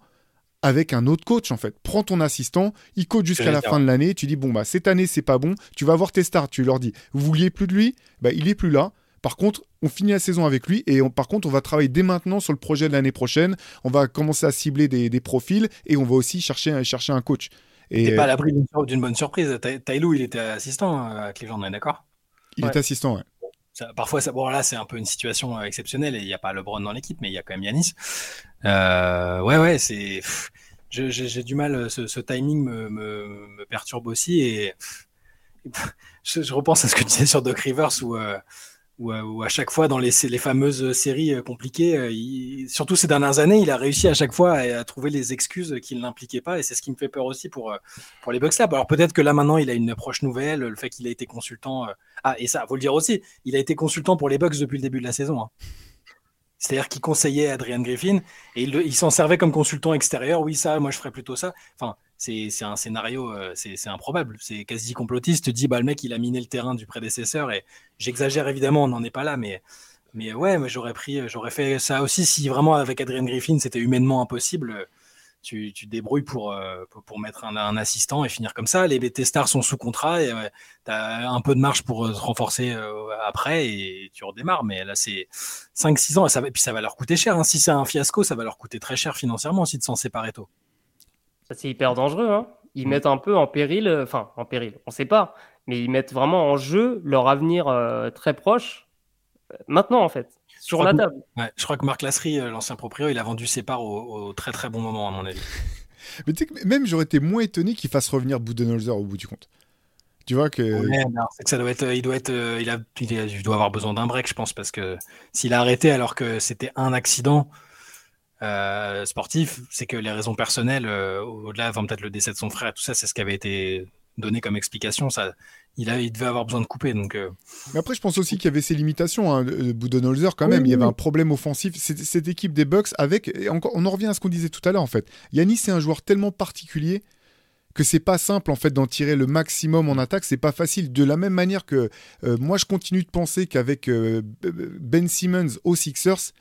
avec un autre coach en fait. Prends ton assistant, il coach jusqu'à la fin de l'année, tu dis bon bah cette année c'est pas bon, tu vas voir tes stars, tu leur dis vous vouliez plus de lui, bah il est plus là, par contre, on finit la saison avec lui et par contre, on va travailler dès maintenant sur le projet de l'année prochaine. On va commencer à cibler des, profils et on va aussi chercher, chercher un coach. Et pas à l'abri d'une bonne surprise. Taylou, il était assistant euh, à Cleveland, on est d'accord? Il était assistant, ouais. parfois, ça, bon, là, c'est un peu une situation euh, exceptionnelle et il n'y a pas LeBron dans l'équipe, mais il y a quand même Yanis. Euh, ouais, ouais, c'est. J'ai du mal, ce, timing me, perturbe aussi et je, repense à ce que tu disais sur Doc Rivers où où, à chaque fois dans les, fameuses séries euh, compliquées, euh, surtout ces dernières années, il a réussi à chaque fois à, trouver les excuses qui ne l'impliquaient pas, et c'est ce qui me fait peur aussi pour, euh, les Bucks Lab. Alors peut-être que là maintenant, il a une approche nouvelle, le fait qu'il a été consultant. Ah, et ça, faut le dire aussi, il a été consultant pour les Bucks depuis le début de la saison. Hein. C'est-à-dire qu'il conseillait Adrian Griffin et il, il s'en servait comme consultant extérieur. Oui, ça, moi je ferais plutôt ça. C'est un scénario, euh, c'est improbable. C'est quasi complotiste. Tu dis, bah, le mec, il a miné le terrain du prédécesseur. Et j'exagère évidemment, on n'en est pas là, mais, mais ouais, j'aurais pris, j'aurais fait ça aussi si vraiment avec Adrian Griffin, c'était humainement impossible. Tu, tu débrouilles pour, euh, pour, mettre un, assistant et finir comme ça. Les BT stars sont sous contrat et tu as un peu de marge pour se renforcer euh, après et tu redémarres. Mais là, c'est 5-6 ans et, ça, puis ça va leur coûter cher. Hein. Si c'est un fiasco, ça va leur coûter très cher financièrement aussi de s'en séparer tôt c'est hyper dangereux. Hein. Ils mm. mettent un peu en péril, euh, enfin en péril, on ne sait pas, mais ils mettent vraiment en jeu leur avenir euh, très proche euh, maintenant en fait, sur la table. je crois que Marc Lasserie, l'ancien proprio, il a vendu ses parts au, très très bon moment à mon avis. mais tu sais que même j'aurais été moins étonné qu'il fasse revenir Budenholzer au bout du compte. Tu vois que. c'est que ça doit être, il doit être, il, a, il, doit avoir besoin d'un break, je pense, parce que s'il a arrêté alors que c'était un accident, euh, sportif, c'est que les raisons personnelles, euh, au-delà, enfin, peut-être le décès de son frère, tout ça, c'est ce qui avait été donné comme explication. Ça, il, a, il devait avoir besoin de couper. Donc, euh. Mais après, je pense aussi qu'il y avait ses limitations. Hein, Budenholzer, quand même, il y avait un problème offensif. Cette, équipe des Bucks, avec, encore, on en revient à ce qu'on disait tout à l'heure, en fait. Yanis, c'est un joueur tellement particulier que c'est pas simple en fait d'en tirer le maximum en attaque, c'est pas facile. De la même manière que moi je continue de penser qu'avec Ben Simmons aux Sixers,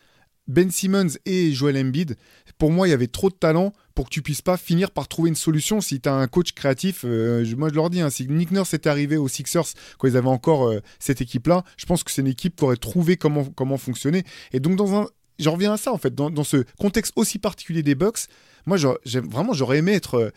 ben Simmons et Joel Embiid, pour moi, il y avait trop de talent pour que tu puisses pas finir par trouver une solution si tu as un coach créatif. Euh, moi, je leur dis, hein, si Nick Nurse était arrivé aux Sixers quand ils avaient encore euh, cette équipe-là, je pense que c'est une équipe qui aurait trouvé comment, comment fonctionner. Et donc, dans un. J'en reviens à ça, en fait, dans, ce contexte aussi particulier des Bucks, moi, vraiment, j'aurais aimé être euh,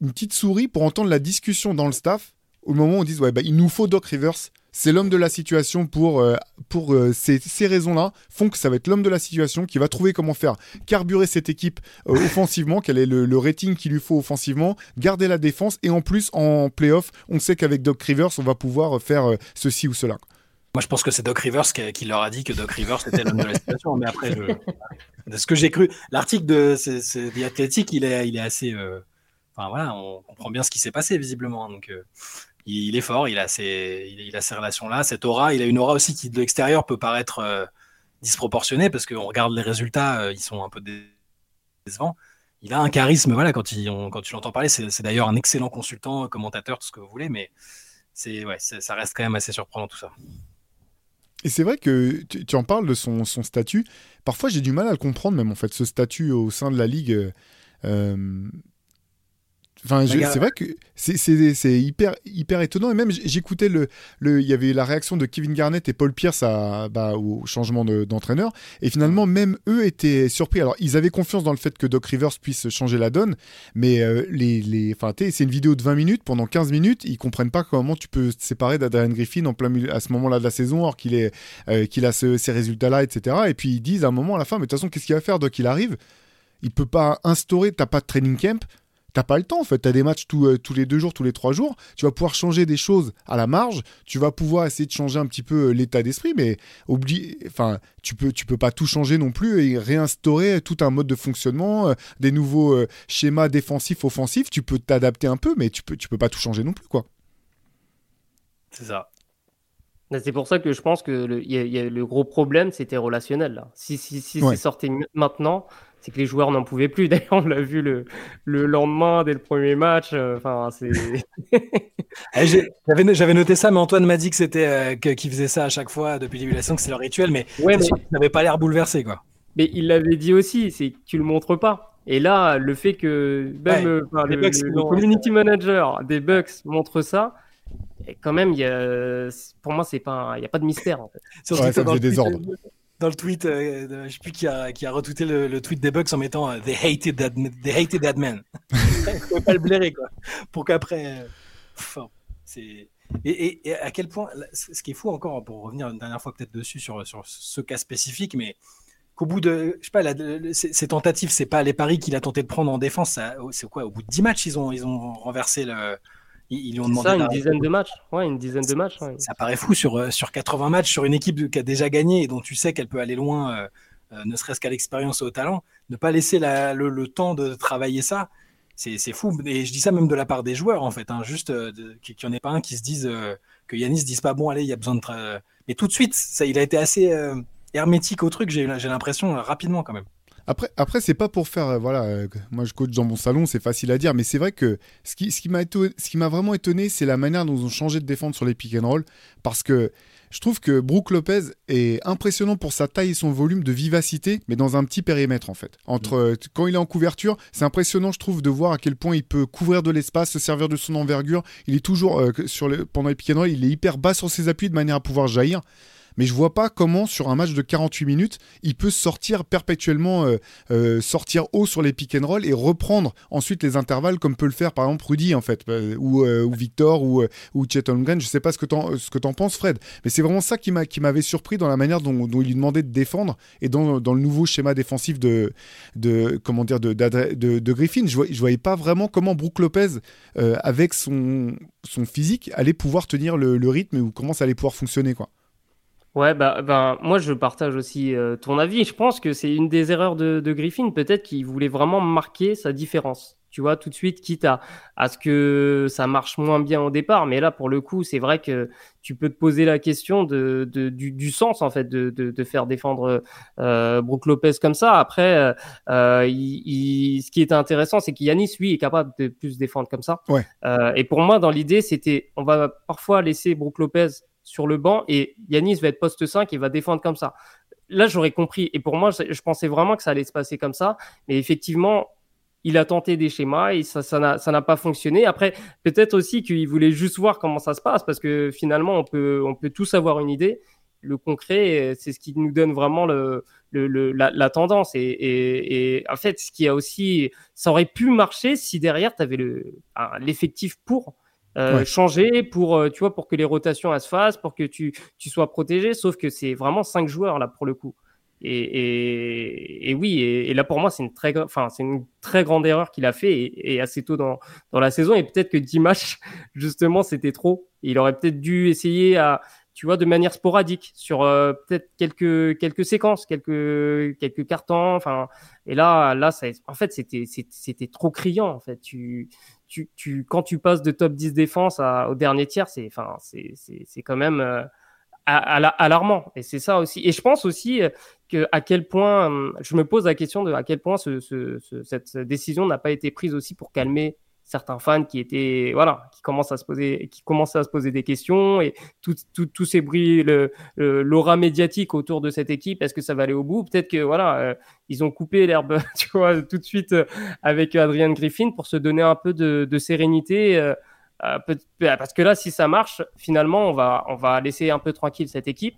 une petite souris pour entendre la discussion dans le staff au moment où on dit, ouais, bah, il nous faut Doc Rivers c'est l'homme de la situation pour, euh, pour euh, ces, raisons-là, font que ça va être l'homme de la situation qui va trouver comment faire carburer cette équipe euh, offensivement, quel est le, rating qu'il lui faut offensivement, garder la défense, et en plus, en playoff, on sait qu'avec Doc Rivers, on va pouvoir faire ceci ou cela. Moi, je pense que c'est Doc Rivers qui, leur a dit que Doc Rivers était l'homme de la situation, mais après, de ce que j'ai cru, l'article de The Athletic, il est, il est assez... Enfin voilà, on comprend bien ce qui s'est passé visiblement. Donc, il, est fort, il a ces, il, relations-là, cette aura. Il a une aura aussi qui de l'extérieur peut paraître euh, disproportionnée parce qu'on regarde les résultats, euh, ils sont un peu décevants. Il a un charisme, voilà, quand, tu l'entends parler, c'est d'ailleurs un excellent consultant, commentateur, tout ce que vous voulez, mais c'est ouais, ça reste quand même assez surprenant tout ça. Et c'est vrai que tu, en parles de son, son statut. Parfois, j'ai du mal à le comprendre, même en fait, ce statut au sein de la ligue. Euh, Enfin, c'est vrai que c'est hyper, hyper étonnant. Et même, j'écoutais le, le, il y avait la réaction de Kevin Garnett et Paul Pierce à, bah, au changement d'entraîneur. et finalement, même eux étaient surpris. Alors, ils avaient confiance dans le fait que Doc Rivers puisse changer la donne. Mais euh, les, les, c'est une vidéo de 20 minutes. Pendant 15 minutes, ils comprennent pas comment tu peux te séparer d'Adrian Griffin en plein milieu, à ce moment-là de la saison, alors qu'il est, euh, qu'il a ces résultats-là, etc. Et puis, ils disent à un moment, à la fin, mais de toute façon, qu'est-ce qu'il va faire, Doc? Il arrive. Il peut pas instaurer, t'as pas de training camp t'as pas le temps en fait. Tu as des matchs euh, tous les deux jours, tous les trois jours. Tu vas pouvoir changer des choses à la marge. Tu vas pouvoir essayer de changer un petit peu euh, l'état d'esprit, mais oublie, enfin, tu peux, tu peux pas tout changer non plus et réinstaurer tout un mode de fonctionnement, euh, des nouveaux schémas défensifs, offensifs. Tu peux t'adapter un peu, mais tu peux, tu peux pas tout changer non plus, quoi. C'est ça. C'est pour ça que je pense que le, y a, le gros problème, c'était relationnel. Là. Si, si, si c'est sorti maintenant, c'est que les joueurs n'en pouvaient plus. D'ailleurs, on l'a vu le, le, lendemain dès le premier match. Euh, enfin, c'est. Eh, j'avais noté ça, mais Antoine m'a dit que c'était euh, qu'ils faisaient ça à chaque fois depuis l'émulation, que c'est leur rituel, mais, ouais, mais... n'avait pas l'air bouleversé, quoi. Mais il l'avait dit aussi, c'est que tu le montres pas. Et là, le fait que même euh, le, community manager des Bucks montre ça, quand même, y a, pour moi, c'est pas, il n'y a pas de mystère. En fait. Ouais, ça faisait des ordres dans le tweet, euh, de, je sais plus qui a, qui a retweeté le, tweet des Bucks en mettant euh, They hated that, they hated that man. pouvait pas le blairer, quoi. Pour qu'après. Euh, c'est. Et, et, à quel point, ce qui est fou encore, pour revenir une dernière fois peut-être dessus sur, sur ce cas spécifique, mais qu'au bout de, je sais pas, la, ces, tentatives, c'est pas les paris qu'il a tenté de prendre en défense, c'est quoi Au bout de 10 matchs, ils ont, ils ont renversé le, ils, ont demandé. Ça, une dizaine de matchs. Ouais, une dizaine de matchs. Ça paraît fou sur, euh, sur 80 matchs, sur une équipe qui a déjà gagné et dont tu sais qu'elle peut aller loin, euh, euh, ne serait-ce qu'à l'expérience et au talent. Ne pas laisser le, temps de travailler ça, c'est fou. Et je dis ça même de la part des joueurs, en fait. Hein, juste qu'il n'y en ait pas un qui se dise que Yanis se dise pas bon, allez, il y a besoin de. Mais tout de suite, ça, il a été assez hermétique au truc, j'ai l'impression, rapidement quand même. Après, après c'est pas pour faire. Euh, voilà, euh, moi je coach dans mon salon, c'est facile à dire, mais c'est vrai que ce qui, ce qui m'a vraiment étonné, c'est la manière dont ils ont changé de défendre sur les pick and roll. Parce que je trouve que Brook Lopez est impressionnant pour sa taille et son volume de vivacité, mais dans un petit périmètre en fait. Entre mm. euh, quand il est en couverture, c'est impressionnant, je trouve, de voir à quel point il peut couvrir de l'espace, se servir de son envergure. Il est toujours sur le, pendant les pick and roll, il est hyper bas sur ses appuis de manière à pouvoir jaillir mais je vois pas comment sur un match de 48 minutes il peut sortir perpétuellement euh, euh, sortir haut sur les pick and roll et reprendre ensuite les intervalles comme peut le faire par exemple Rudy en fait euh, ou, Victor ou, ou Chet Holmgren. Je sais pas ce que t'en ce que en penses Fred. Mais c'est vraiment ça qui m'a qui m'avait surpris dans la manière dont, dont, il lui demandait de défendre et dans, le nouveau schéma défensif de comment dire de Griffin. Je, je voyais pas vraiment comment Brook Lopez avec son son physique allait pouvoir tenir le, le rythme ou comment ça allait pouvoir fonctionner quoi Ouais, bah, ben, moi je partage aussi euh, ton avis. Je pense que c'est une des erreurs de, de Griffin, peut-être qu'il voulait vraiment marquer sa différence. Tu vois, tout de suite, quitte à, à ce que ça marche moins bien au départ. Mais là, pour le coup, c'est vrai que tu peux te poser la question de, de du, du, sens, en fait, de, de, de faire défendre euh, Brook Lopez comme ça. Après, euh, il, ce qui est intéressant, c'est qu'Yanis, lui, est capable de plus défendre comme ça. Ouais. Euh, et pour moi, dans l'idée, c'était, on va parfois laisser Brook Lopez sur le banc et Yanis va être poste 5 et va défendre comme ça. Là, j'aurais compris. Et pour moi, je pensais vraiment que ça allait se passer comme ça. Mais effectivement, il a tenté des schémas et ça, ça n'a pas fonctionné. Après, peut-être aussi qu'il voulait juste voir comment ça se passe parce que finalement, on peut, tous avoir une idée. Le concret, c'est ce qui nous donne vraiment le, le, la, tendance. Et, et, en fait, ce qui a aussi, ça aurait pu marcher si derrière, tu avais l'effectif pour. Euh, changer pour, euh, tu vois, pour que les rotations se fassent, pour que tu, tu sois protégé. Sauf que c'est vraiment cinq joueurs là pour le coup. Et, et, et oui, et, là pour moi c'est une très, enfin c'est une très grande erreur qu'il a fait et, assez tôt dans, dans la saison. Et peut-être que 10 matchs justement c'était trop. il aurait peut-être dû essayer à, tu vois, de manière sporadique sur euh, peut-être quelques quelques séquences, quelques quelques cartons. Enfin, et là là ça, en fait c'était c'était trop criant en fait. Tu quand tu passes de top 10 défense au dernier tiers, c'est, enfin, quand même euh, alarmant. Et c'est ça aussi. Et je pense aussi euh, que à quel point, euh, je me pose la question de à quel point cette décision n'a pas été prise aussi pour calmer certains fans qui étaient voilà, qui commencent à se poser, qui commençaient à se poser des questions et tous ces bruits, l'aura médiatique autour de cette équipe, est-ce que ça va aller au bout? Peut-être que voilà, euh, ils ont coupé l'herbe, tout de suite euh, avec Adrian Griffin pour se donner un peu de, de sérénité. Euh, parce que là, si ça marche, finalement, on va, on va laisser un peu tranquille cette équipe.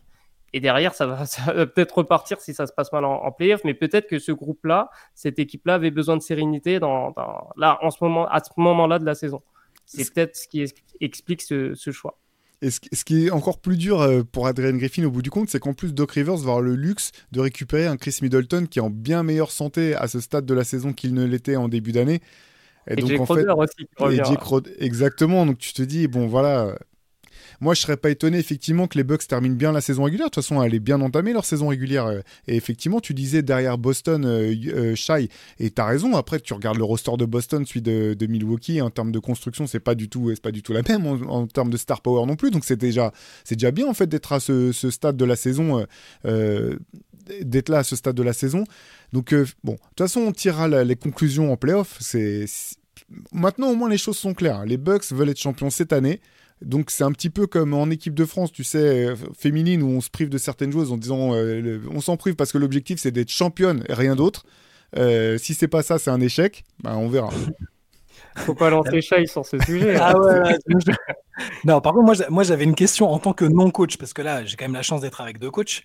Et derrière, ça va, peut-être repartir si ça se passe mal en, en playoff, mais peut-être que ce groupe-là, cette équipe-là avait besoin de sérénité dans, là, en ce moment, à ce moment-là de la saison. C'est peut-être ce qui explique ce, choix. Et ce, qui est encore plus dur euh, pour Adrian Griffin au bout du compte, c'est qu'en plus Doc Rivers va avoir le luxe de récupérer un Chris Middleton qui est en bien meilleure santé à ce stade de la saison qu'il ne l'était en début d'année. Et, donc en fait, aussi, et exactement. Donc tu te dis bon voilà, moi, je serais pas étonné effectivement que les Bucks terminent bien la saison régulière. De toute façon, elle est bien entamée leur saison régulière. Euh, et effectivement, tu disais derrière Boston, euh, euh, Shai, et tu as raison. Après, tu regardes le roster de Boston, celui de, Milwaukee, en termes de construction, c'est pas du tout, c'est pas du tout la même en, termes de star power non plus. Donc c'est déjà, c'est déjà bien en fait d'être à ce, stade de la saison, d'être là à ce stade de la saison. Donc bon, de toute façon, on tirera les conclusions en playoff. C'est maintenant au moins les choses sont claires. Les Bucks veulent être champions cette année. Donc c'est un petit peu comme en équipe de France, tu sais, euh, féminine, où on se prive de certaines choses en disant euh, on s'en prive parce que l'objectif c'est d'être championne et rien d'autre. Euh, si c'est pas ça, c'est un échec. Ben, on verra. Faut pas lancer Chai sur ce sujet. ah ouais, non, par contre, moi j'avais une question en tant que non-coach, parce que là j'ai quand même la chance d'être avec deux coachs.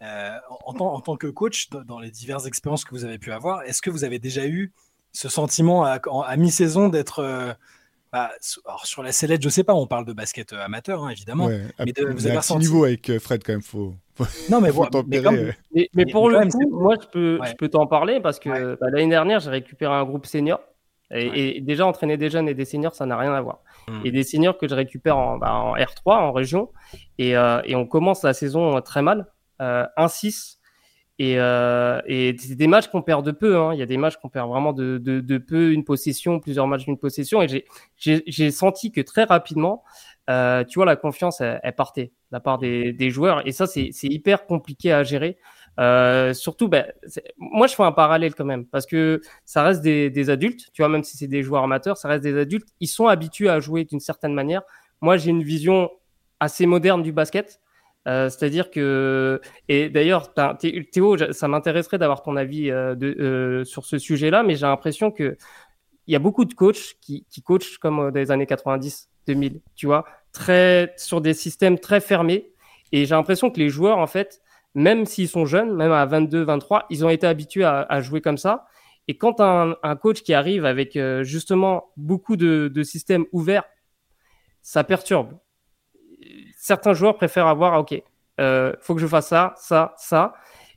en, tant, en, tant, que coach, dans les diverses expériences que vous avez pu avoir, est-ce que vous avez déjà eu ce sentiment à, à mi-saison d'être bah, alors sur la sellette, je sais pas, on parle de basket euh, amateur, hein, évidemment. mais de, vous avez un niveau avec euh, Fred quand même, faut. Non, mais, mais, pour le coup, moi, je peux, je peux t'en parler parce que bah, l'année dernière, j'ai récupéré un groupe senior. Et, déjà, entraîner des jeunes et des seniors, ça n'a rien à voir. Hmm. Et des seniors que je récupère en, bah, en R3, en région. Et, euh, et, on commence la saison très mal. 1-6 et, euh, et c'est des matchs qu'on perd de peu. Hein. Il y a des matchs qu'on perd vraiment de, de, de, peu, une possession, plusieurs matchs d'une possession. Et j'ai senti que très rapidement, euh, tu vois, la confiance, elle, partait de la part des, des joueurs. Et ça, c'est hyper compliqué à gérer. Euh, surtout, ben, moi, je fais un parallèle quand même, parce que ça reste des, des adultes, tu vois, même si c'est des joueurs amateurs, ça reste des adultes. Ils sont habitués à jouer d'une certaine manière. Moi, j'ai une vision assez moderne du basket. Euh, c'est-à-dire que, et d'ailleurs, Théo, ça m'intéresserait d'avoir ton avis euh, euh, sur ce sujet-là, mais j'ai l'impression que il y a beaucoup de coachs qui, coachent comme des années 90, 2000, tu vois, très sur des systèmes très fermés. Et j'ai l'impression que les joueurs, en fait, même s'ils sont jeunes, même à 22, 23, ils ont été habitués à, jouer comme ça. Et quand un, coach qui arrive avec justement beaucoup de systèmes ouverts, ça perturbe certains joueurs préfèrent avoir, ah, ok, euh, faut que je fasse ça, ça, ça.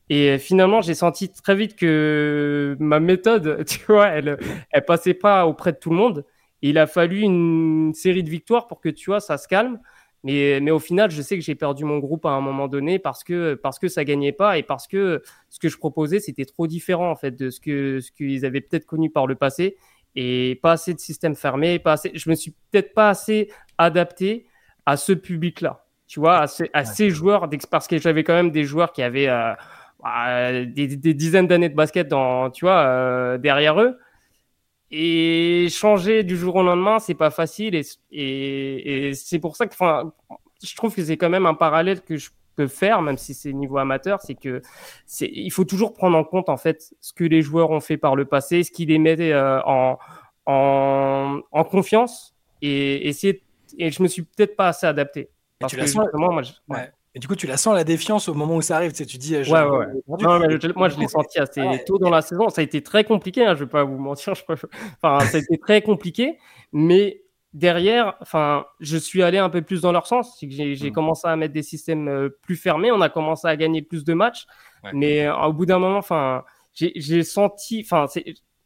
Et finalement, j'ai senti très vite que ma méthode, tu vois, elle, elle passait pas auprès de tout le monde. il a fallu une série de victoires pour que, tu vois, ça se calme. Mais, mais au final, je sais que j'ai perdu mon groupe à un moment donné parce que, parce que ça gagnait pas et parce que ce que je proposais, c'était trop différent, en fait, de ce que, ce qu'ils avaient peut-être connu par le passé et pas assez de système fermé, pas assez, je me suis peut-être pas assez adapté à ce public-là. Tu vois, à ces, à ces joueurs, parce que j'avais quand même des joueurs qui avaient euh, bah, des, des, dizaines d'années de basket dans, tu vois, euh, derrière eux. Et changer du jour au lendemain, c'est pas facile. Et, et, et c'est pour ça que, je trouve que c'est quand même un parallèle que je peux faire, même si c'est niveau amateur, c'est que c'est, il faut toujours prendre en compte en fait ce que les joueurs ont fait par le passé, ce qui les mettait euh, en, en, en confiance et essayer et je me suis peut-être pas assez adapté. Parce que moi, Et du coup, tu la sens la défiance au moment où ça arrive. Tu, sais, tu dis. Euh, ouais, ouais. Non, mais moi, je l'ai senti assez tôt dans la saison. Ça a été très compliqué. Hein, je vais pas vous mentir. Je... Enfin, ça a été très compliqué. Mais derrière, enfin, je suis allé un peu plus dans leur sens. J'ai hmm. commencé à mettre des systèmes euh, plus fermés. On a commencé à gagner plus de matchs. Mais euh, au bout d'un moment, enfin, j'ai senti. Enfin,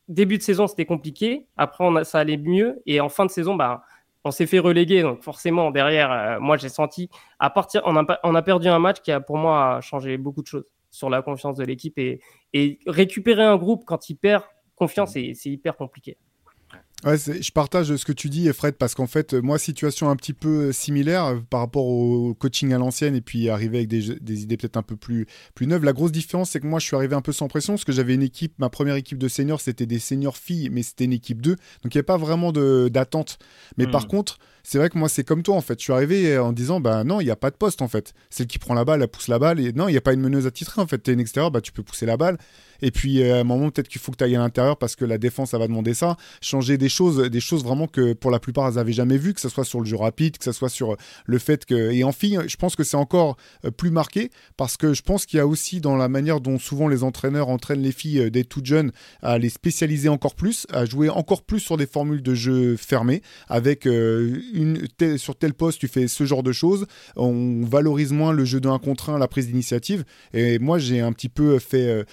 début de saison, c'était compliqué. Après, on a, ça allait mieux. Et en fin de saison, bah on s'est fait reléguer, donc forcément derrière, euh, moi j'ai senti à partir, on a, on a perdu un match qui a pour moi changé beaucoup de choses sur la confiance de l'équipe et, et récupérer un groupe quand il perd confiance, c'est hyper compliqué. Ouais, je partage ce que tu dis, Fred, parce qu'en fait, moi, situation un petit peu similaire euh, par rapport au coaching à l'ancienne et puis arriver avec des, des idées peut-être un peu plus, plus neuves. La grosse différence, c'est que moi, je suis arrivé un peu sans pression parce que j'avais une équipe, ma première équipe de seniors, c'était des seniors filles, mais c'était une équipe 2. Donc, il n'y avait pas vraiment d'attente. Mais par hmm. contre, c'est vrai que moi, c'est comme toi, en fait. Je suis arrivé en disant, bah non, il n'y a pas de poste, en fait. Celle qui prend la balle, elle pousse la balle. Et non, il n'y a pas une meneuse à titrer, en fait. Tu es une extérieur, bah tu peux pousser la balle. Et puis, euh, à un moment, peut-être qu'il faut que tu ailles à l'intérieur parce que la défense, ça va demander ça. Changer des choses, des choses vraiment que pour la plupart, elles n'avaient jamais vues, que ce soit sur le jeu rapide, que ce soit sur le fait que. Et en fille, je pense que c'est encore euh, plus marqué parce que je pense qu'il y a aussi dans la manière dont souvent les entraîneurs entraînent les filles euh, dès toutes jeunes à les spécialiser encore plus, à jouer encore plus sur des formules de jeu fermées avec sur tel poste tu fais ce genre de choses. On valorise moins le jeu de 1 contre 1, la prise d'initiative. Et moi j'ai un petit peu fait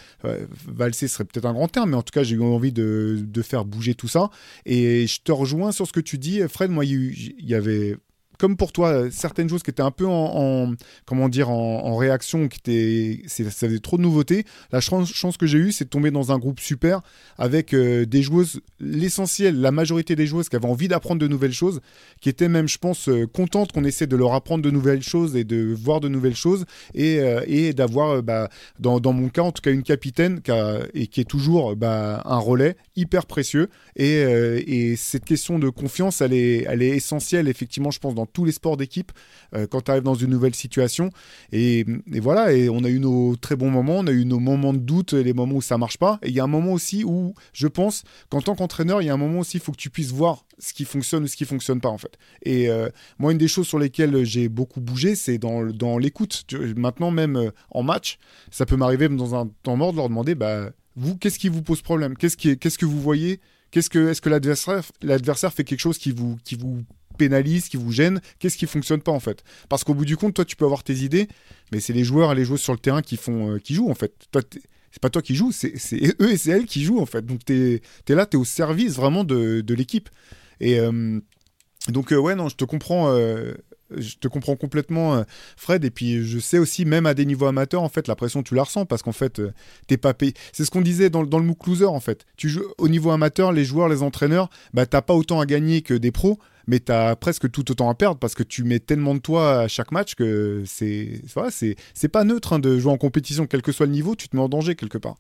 valser serait peut-être un grand terme, mais en tout cas, j'ai eu envie de, de, faire bouger tout ça. Et je te rejoins sur ce que tu dis, Fred. Moi, il y, avait comme pour toi, certaines choses qui étaient un peu en, comment dire, en, réaction, qui étaient, ça trop de nouveautés. La chance, que j'ai eue, c'est de tomber dans un groupe super avec euh, des joueuses, l'essentiel, la majorité des joueuses qui avaient envie d'apprendre de nouvelles choses, qui étaient même, je pense, euh, contentes qu'on essaie de leur apprendre de nouvelles choses et de voir de nouvelles choses et, euh, et d'avoir, bah, dans, dans, mon cas, en tout cas, une capitaine qui a, et qui est toujours bah, un relais hyper précieux. Et, et cette question de confiance, elle est, elle est essentielle, effectivement, je pense, dans tous les sports d'équipe euh, quand tu arrives dans une nouvelle situation. Et, voilà, et on a eu nos très bons moments, on a eu nos moments de doute, les moments où ça marche pas. Et il y a un moment aussi où je pense qu'en tant qu'entraîneur, il y a un moment aussi, il faut que tu puisses voir ce qui fonctionne ou ce qui fonctionne pas en fait. Et euh, moi, une des choses sur lesquelles j'ai beaucoup bougé, c'est dans, dans l'écoute. Maintenant, même euh, en match, ça peut m'arriver dans un temps mort de leur demander, bah, vous, qu'est-ce qui vous pose problème? Qu'est-ce qui, qu'est-ce que vous voyez? Qu'est-ce que, est-ce que l'adversaire, l'adversaire fait quelque chose qui vous, qui vous pénalise, qui vous gêne, qu'est-ce qui fonctionne pas en fait? Parce qu'au bout du compte, toi tu peux avoir tes idées, mais c'est les joueurs et les joueuses sur le terrain qui font, euh, qui jouent en fait. Toi, c'est pas toi qui joues, c'est eux et c'est elles qui jouent en fait. Donc tu es, là, tu es au service vraiment de, l'équipe. Et euh, donc euh, ouais, non, je te comprends je te comprends complètement, euh, Fred. Et puis, je sais aussi, même à des niveaux amateurs, en fait, la pression, tu la ressens parce qu'en fait, euh, t'es pas payé. C'est ce qu'on disait dans, dans le MOOC Loser, en fait. Tu joues au niveau amateur, les joueurs, les entraîneurs, bah, t'as pas autant à gagner que des pros, mais t'as presque tout autant à perdre parce que tu mets tellement de toi à chaque match que c'est, c'est, pas neutre hein, de jouer en compétition, quel que soit le niveau, tu te mets en danger quelque part.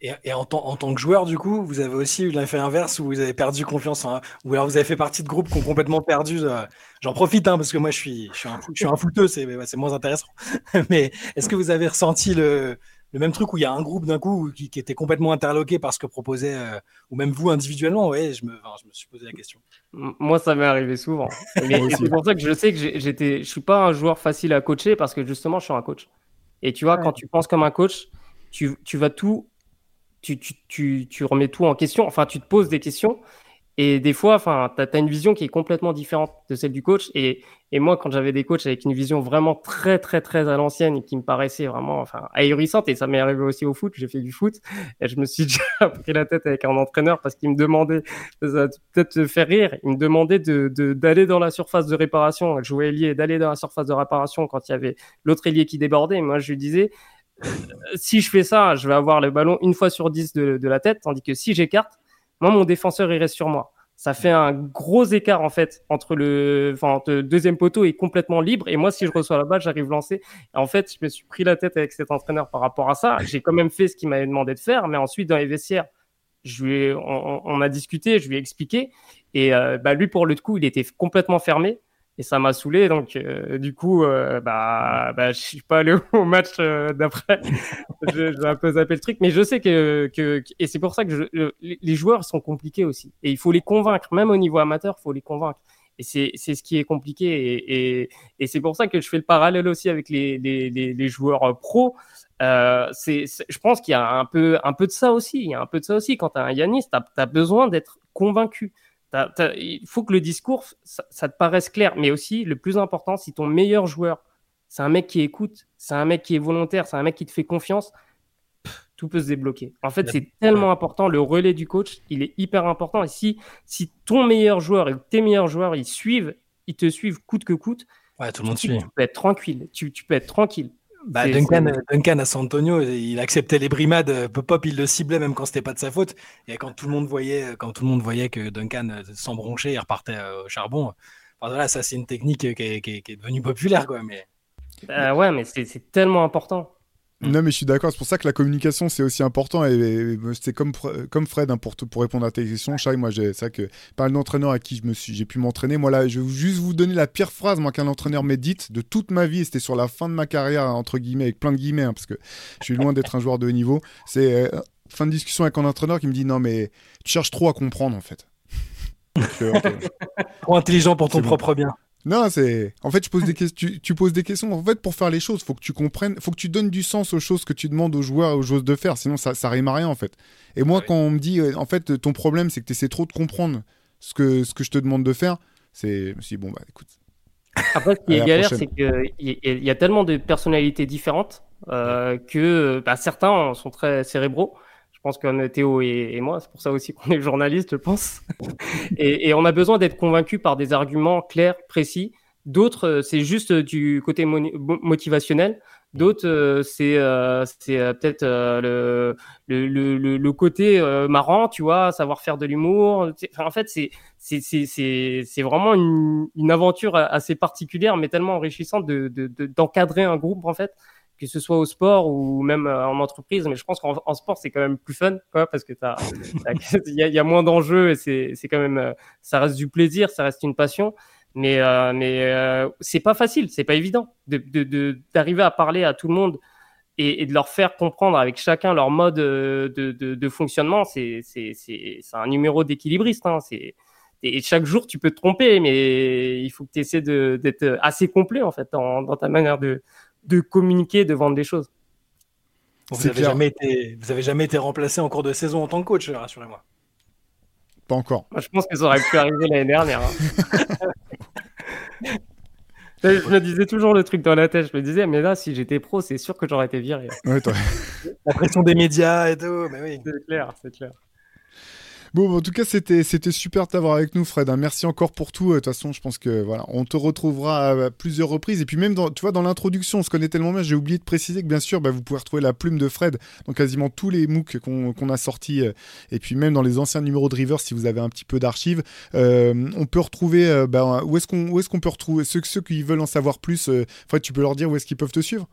Et, en, tant que joueur, du coup, vous avez aussi eu l'effet inverse où vous avez perdu confiance, en, ou alors vous avez fait partie de groupes qui ont complètement perdu. Euh, j'en profite hein, parce que moi je suis, je suis un, je suis un fouteux, c'est moins intéressant. Mais est-ce que vous avez ressenti le, le même truc où il y a un groupe d'un coup qui, était complètement interloqué par ce que proposait, euh, ou même vous individuellement Ouais, je me, je me suis posé la question. Moi, ça m'est arrivé souvent. c'est pour ça que je sais que j'étais, je suis pas un joueur facile à coacher parce que justement, je suis un coach. Et tu vois, quand tu penses comme un coach, tu, vas tout, tu, tu, remets tout en question, enfin, tu te poses des questions. Et des fois, enfin, tu as, une vision qui est complètement différente de celle du coach. Et, moi, quand j'avais des coachs avec une vision vraiment très, très, très à l'ancienne et qui me paraissait vraiment enfin, ahurissante, et ça m'est arrivé aussi au foot, j'ai fait du foot, et je me suis déjà pris la tête avec un entraîneur parce qu'il me demandait, ça peut-être te faire rire, il me demandait d'aller de, d'aller dans la surface de réparation, jouer ailier, d'aller dans la surface de réparation quand il y avait l'autre ailier qui débordait. Et moi, je lui disais, si je fais ça, je vais avoir le ballon une fois sur dix de, la tête, tandis que si j'écarte, moi, mon défenseur, il reste sur moi. Ça fait un gros écart, en fait, entre le, deuxième poteau est complètement libre. Et moi, si je reçois la balle, j'arrive lancer. en fait, je me suis pris la tête avec cet entraîneur par rapport à ça. J'ai quand même fait ce qu'il m'avait demandé de faire. Mais ensuite, dans les vestiaires, je lui on, a discuté, je lui ai expliqué. Et euh, bah, lui, pour le coup, il était complètement fermé et ça m'a saoulé. Donc, euh, du coup, euh, bah, bah, je suis pas allé au match euh, d'après. J'ai un peu zappé le truc, mais je sais que, que et c'est pour ça que les joueurs sont compliqués aussi. Et il faut les convaincre, même au niveau amateur, il faut les convaincre. Et c'est ce qui est compliqué. Et, et, et c'est pour ça que je fais le parallèle aussi avec les, les, les, les joueurs pros. Euh, c'est, je pense qu'il y a un peu, un peu de ça aussi. Il y a un peu de ça aussi. Quand tu as un Yanis, tu as, besoin d'être convaincu il faut que le discours, ça, te paraisse clair, mais aussi, le plus important, si ton meilleur joueur, c'est un mec qui écoute, c'est un mec qui est volontaire, c'est un mec qui te fait confiance, tout peut se débloquer. En fait, c'est tellement important, le relais du coach, il est hyper important. Et si, si ton meilleur joueur et tes meilleurs joueurs, ils suivent, ils te suivent coûte que coûte, ouais, tout le monde suit. Tu peux être tranquille, tu, tu peux être tranquille. Bah, Duncan, Duncan, à San Antonio, il acceptait les brimades. Euh, Pop, il le ciblait même quand c'était pas de sa faute. Et quand tout le monde voyait, quand tout le monde voyait que Duncan euh, s'embronchait, il repartait au charbon. Enfin, voilà, ça c'est une technique qui est, qui, est, devenue populaire, quoi. Mais ouais, mais c'est tellement important. Mm. Non, mais je suis d'accord. C'est pour ça que la communication, c'est aussi important. Et, c'est comme, comme Fred, hein, pour, pour répondre à tes questions. Chai, moi, c'est ça que pas un entraîneur à qui je me suis, j'ai pu m'entraîner. Moi, là, je vais juste vous donner la pire phrase, moi, qu'un entraîneur m'ait dite de toute ma vie. C'était sur la fin de ma carrière, entre guillemets, avec plein de guillemets, hein, parce que je suis loin d'être un joueur de haut niveau. C'est euh, fin de discussion avec un entraîneur qui me dit Non, mais tu cherches trop à comprendre, en fait. Trop intelligent pour ton propre bien. Non, c'est. En fait, pose des tu, tu, poses des questions. En fait, pour faire les choses, faut que tu comprennes, faut que tu donnes du sens aux choses que tu demandes aux joueurs et aux joueuses de faire. Sinon, ça, ça rime à rien, en fait. Et moi, quand on me dit, euh, en fait, ton problème, c'est que tu essaies trop de comprendre ce que, ce que je te demande de faire, c'est. Je me suis dit, bon, bah, écoute. Après, ce qui est galère, c'est qu'il y, y a tellement de personnalités différentes euh, que bah, certains sont très cérébraux. Je pense qu'on Théo et, moi, c'est pour ça aussi qu'on est journaliste, je pense. et, on a besoin d'être convaincu par des arguments clairs, précis. D'autres, euh, c'est juste du côté motivationnel. D'autres, euh, c'est euh, peut-être le, le, le, côté marrant, tu vois, savoir faire de l'humour. en fait, c'est vraiment une, une, aventure assez particulière, mais tellement enrichissante d'encadrer de, de, un groupe, en fait que ce soit au sport ou même euh, en entreprise. Mais je pense qu'en sport, c'est quand même plus fun, quoi, parce que il y, a moins d'enjeux et c'est quand même, euh, ça reste du plaisir, ça reste une passion. Mais, euh, mais euh, c'est pas facile, c'est pas évident d'arriver à parler à tout le monde et, de leur faire comprendre avec chacun leur mode de, fonctionnement. C'est un numéro d'équilibriste. Hein, et chaque jour, tu peux te tromper, mais il faut que tu essaies d'être assez complet en fait dans ta manière de, de communiquer, de vendre des choses. Vous n'avez jamais, été, vous avez jamais été remplacé en cours de saison en tant que coach, rassurez-moi. Pas encore. je pense que ça aurait pu arriver l'année dernière. Hein. je me disais toujours le truc dans la tête. Je me disais, mais là, si j'étais pro, c'est sûr que j'aurais été viré. la pression des médias et tout. Mais oui. C'est clair, c'est clair. Bon, en tout cas, c'était super de t'avoir avec nous, Fred. Hein. Merci encore pour tout. Euh, de toute façon, je pense que voilà, on te retrouvera à plusieurs reprises. Et puis même, dans, tu vois, dans l'introduction, on se connaît tellement bien. J'ai oublié de préciser que bien sûr, bah, vous pouvez retrouver la plume de Fred dans quasiment tous les MOOC qu'on a sortis. Euh, et puis même dans les anciens numéros de River, si vous avez un petit peu d'archives, euh, on peut retrouver. Bah, où est-ce qu'on est qu'on peut retrouver ceux, ceux qui veulent en savoir plus Fred, tu peux leur dire où est-ce qu'ils peuvent te suivre?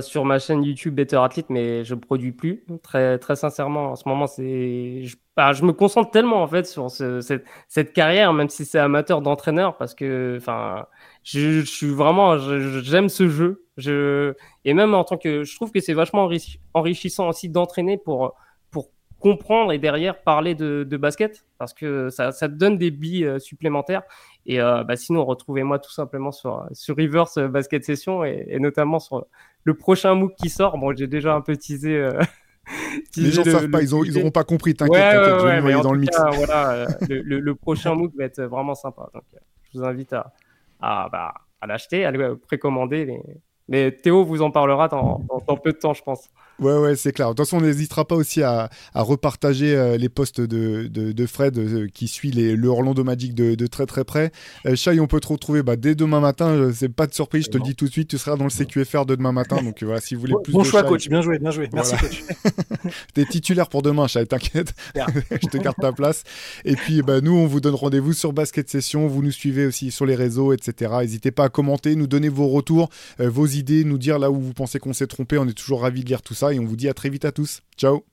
Sur ma chaîne YouTube Better Athlete, mais je produis plus. Très, très sincèrement, en ce moment, c'est, je, bah, je me concentre tellement en fait sur cette, cette, carrière, même si c'est amateur d'entraîneur, parce que, enfin, je, suis vraiment, j'aime ce jeu. Je, et même en tant que, je trouve que c'est vachement enrichissant aussi d'entraîner pour, pour comprendre et derrière parler de, de basket, parce que ça, ça te donne des billes euh, supplémentaires. Et euh, bah, sinon, retrouvez-moi tout simplement sur, sur Reverse Basket Session et notamment sur le prochain MOOC qui sort. Bon, j'ai déjà un peu teasé. Euh, les gens ne savent pas, ils, n'auront pas compris, t'inquiète, ouais, ouais, dans le mix. voilà, euh, le, prochain MOOC va être vraiment sympa. Donc, euh, je vous invite à, à, bah, à l'acheter, à le précommander. Mais Théo vous en parlera dans, peu de temps, je pense. Ouais, ouais, c'est clair. De toute façon, on n'hésitera pas aussi à, repartager euh, les posts de, de, Fred euh, qui suit les, le Orlando Magic de, très très près. Euh, Chai, on peut te retrouver bah, dès demain matin. C'est pas de surprise, je te le dis tout de suite. Tu seras dans le CQFR de demain matin. Donc voilà, si vous voulez plus bon de choix, coach. Bien joué, bien joué. Merci, coach. T'es titulaire pour demain, Chai, t'inquiète. je te garde ta place. Et puis, bah, nous, on vous donne rendez-vous sur Basket Session. Vous nous suivez aussi sur les réseaux, etc. N'hésitez pas à commenter, nous donner vos retours, vos idées, nous dire là où vous pensez qu'on s'est trompé. On est toujours ravis de lire tout ça et on vous dit à très vite à tous. Ciao.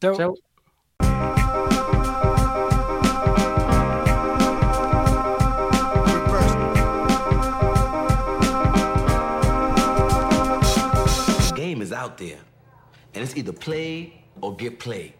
Ciao. Ciao. game is out there, and it's either play or get played.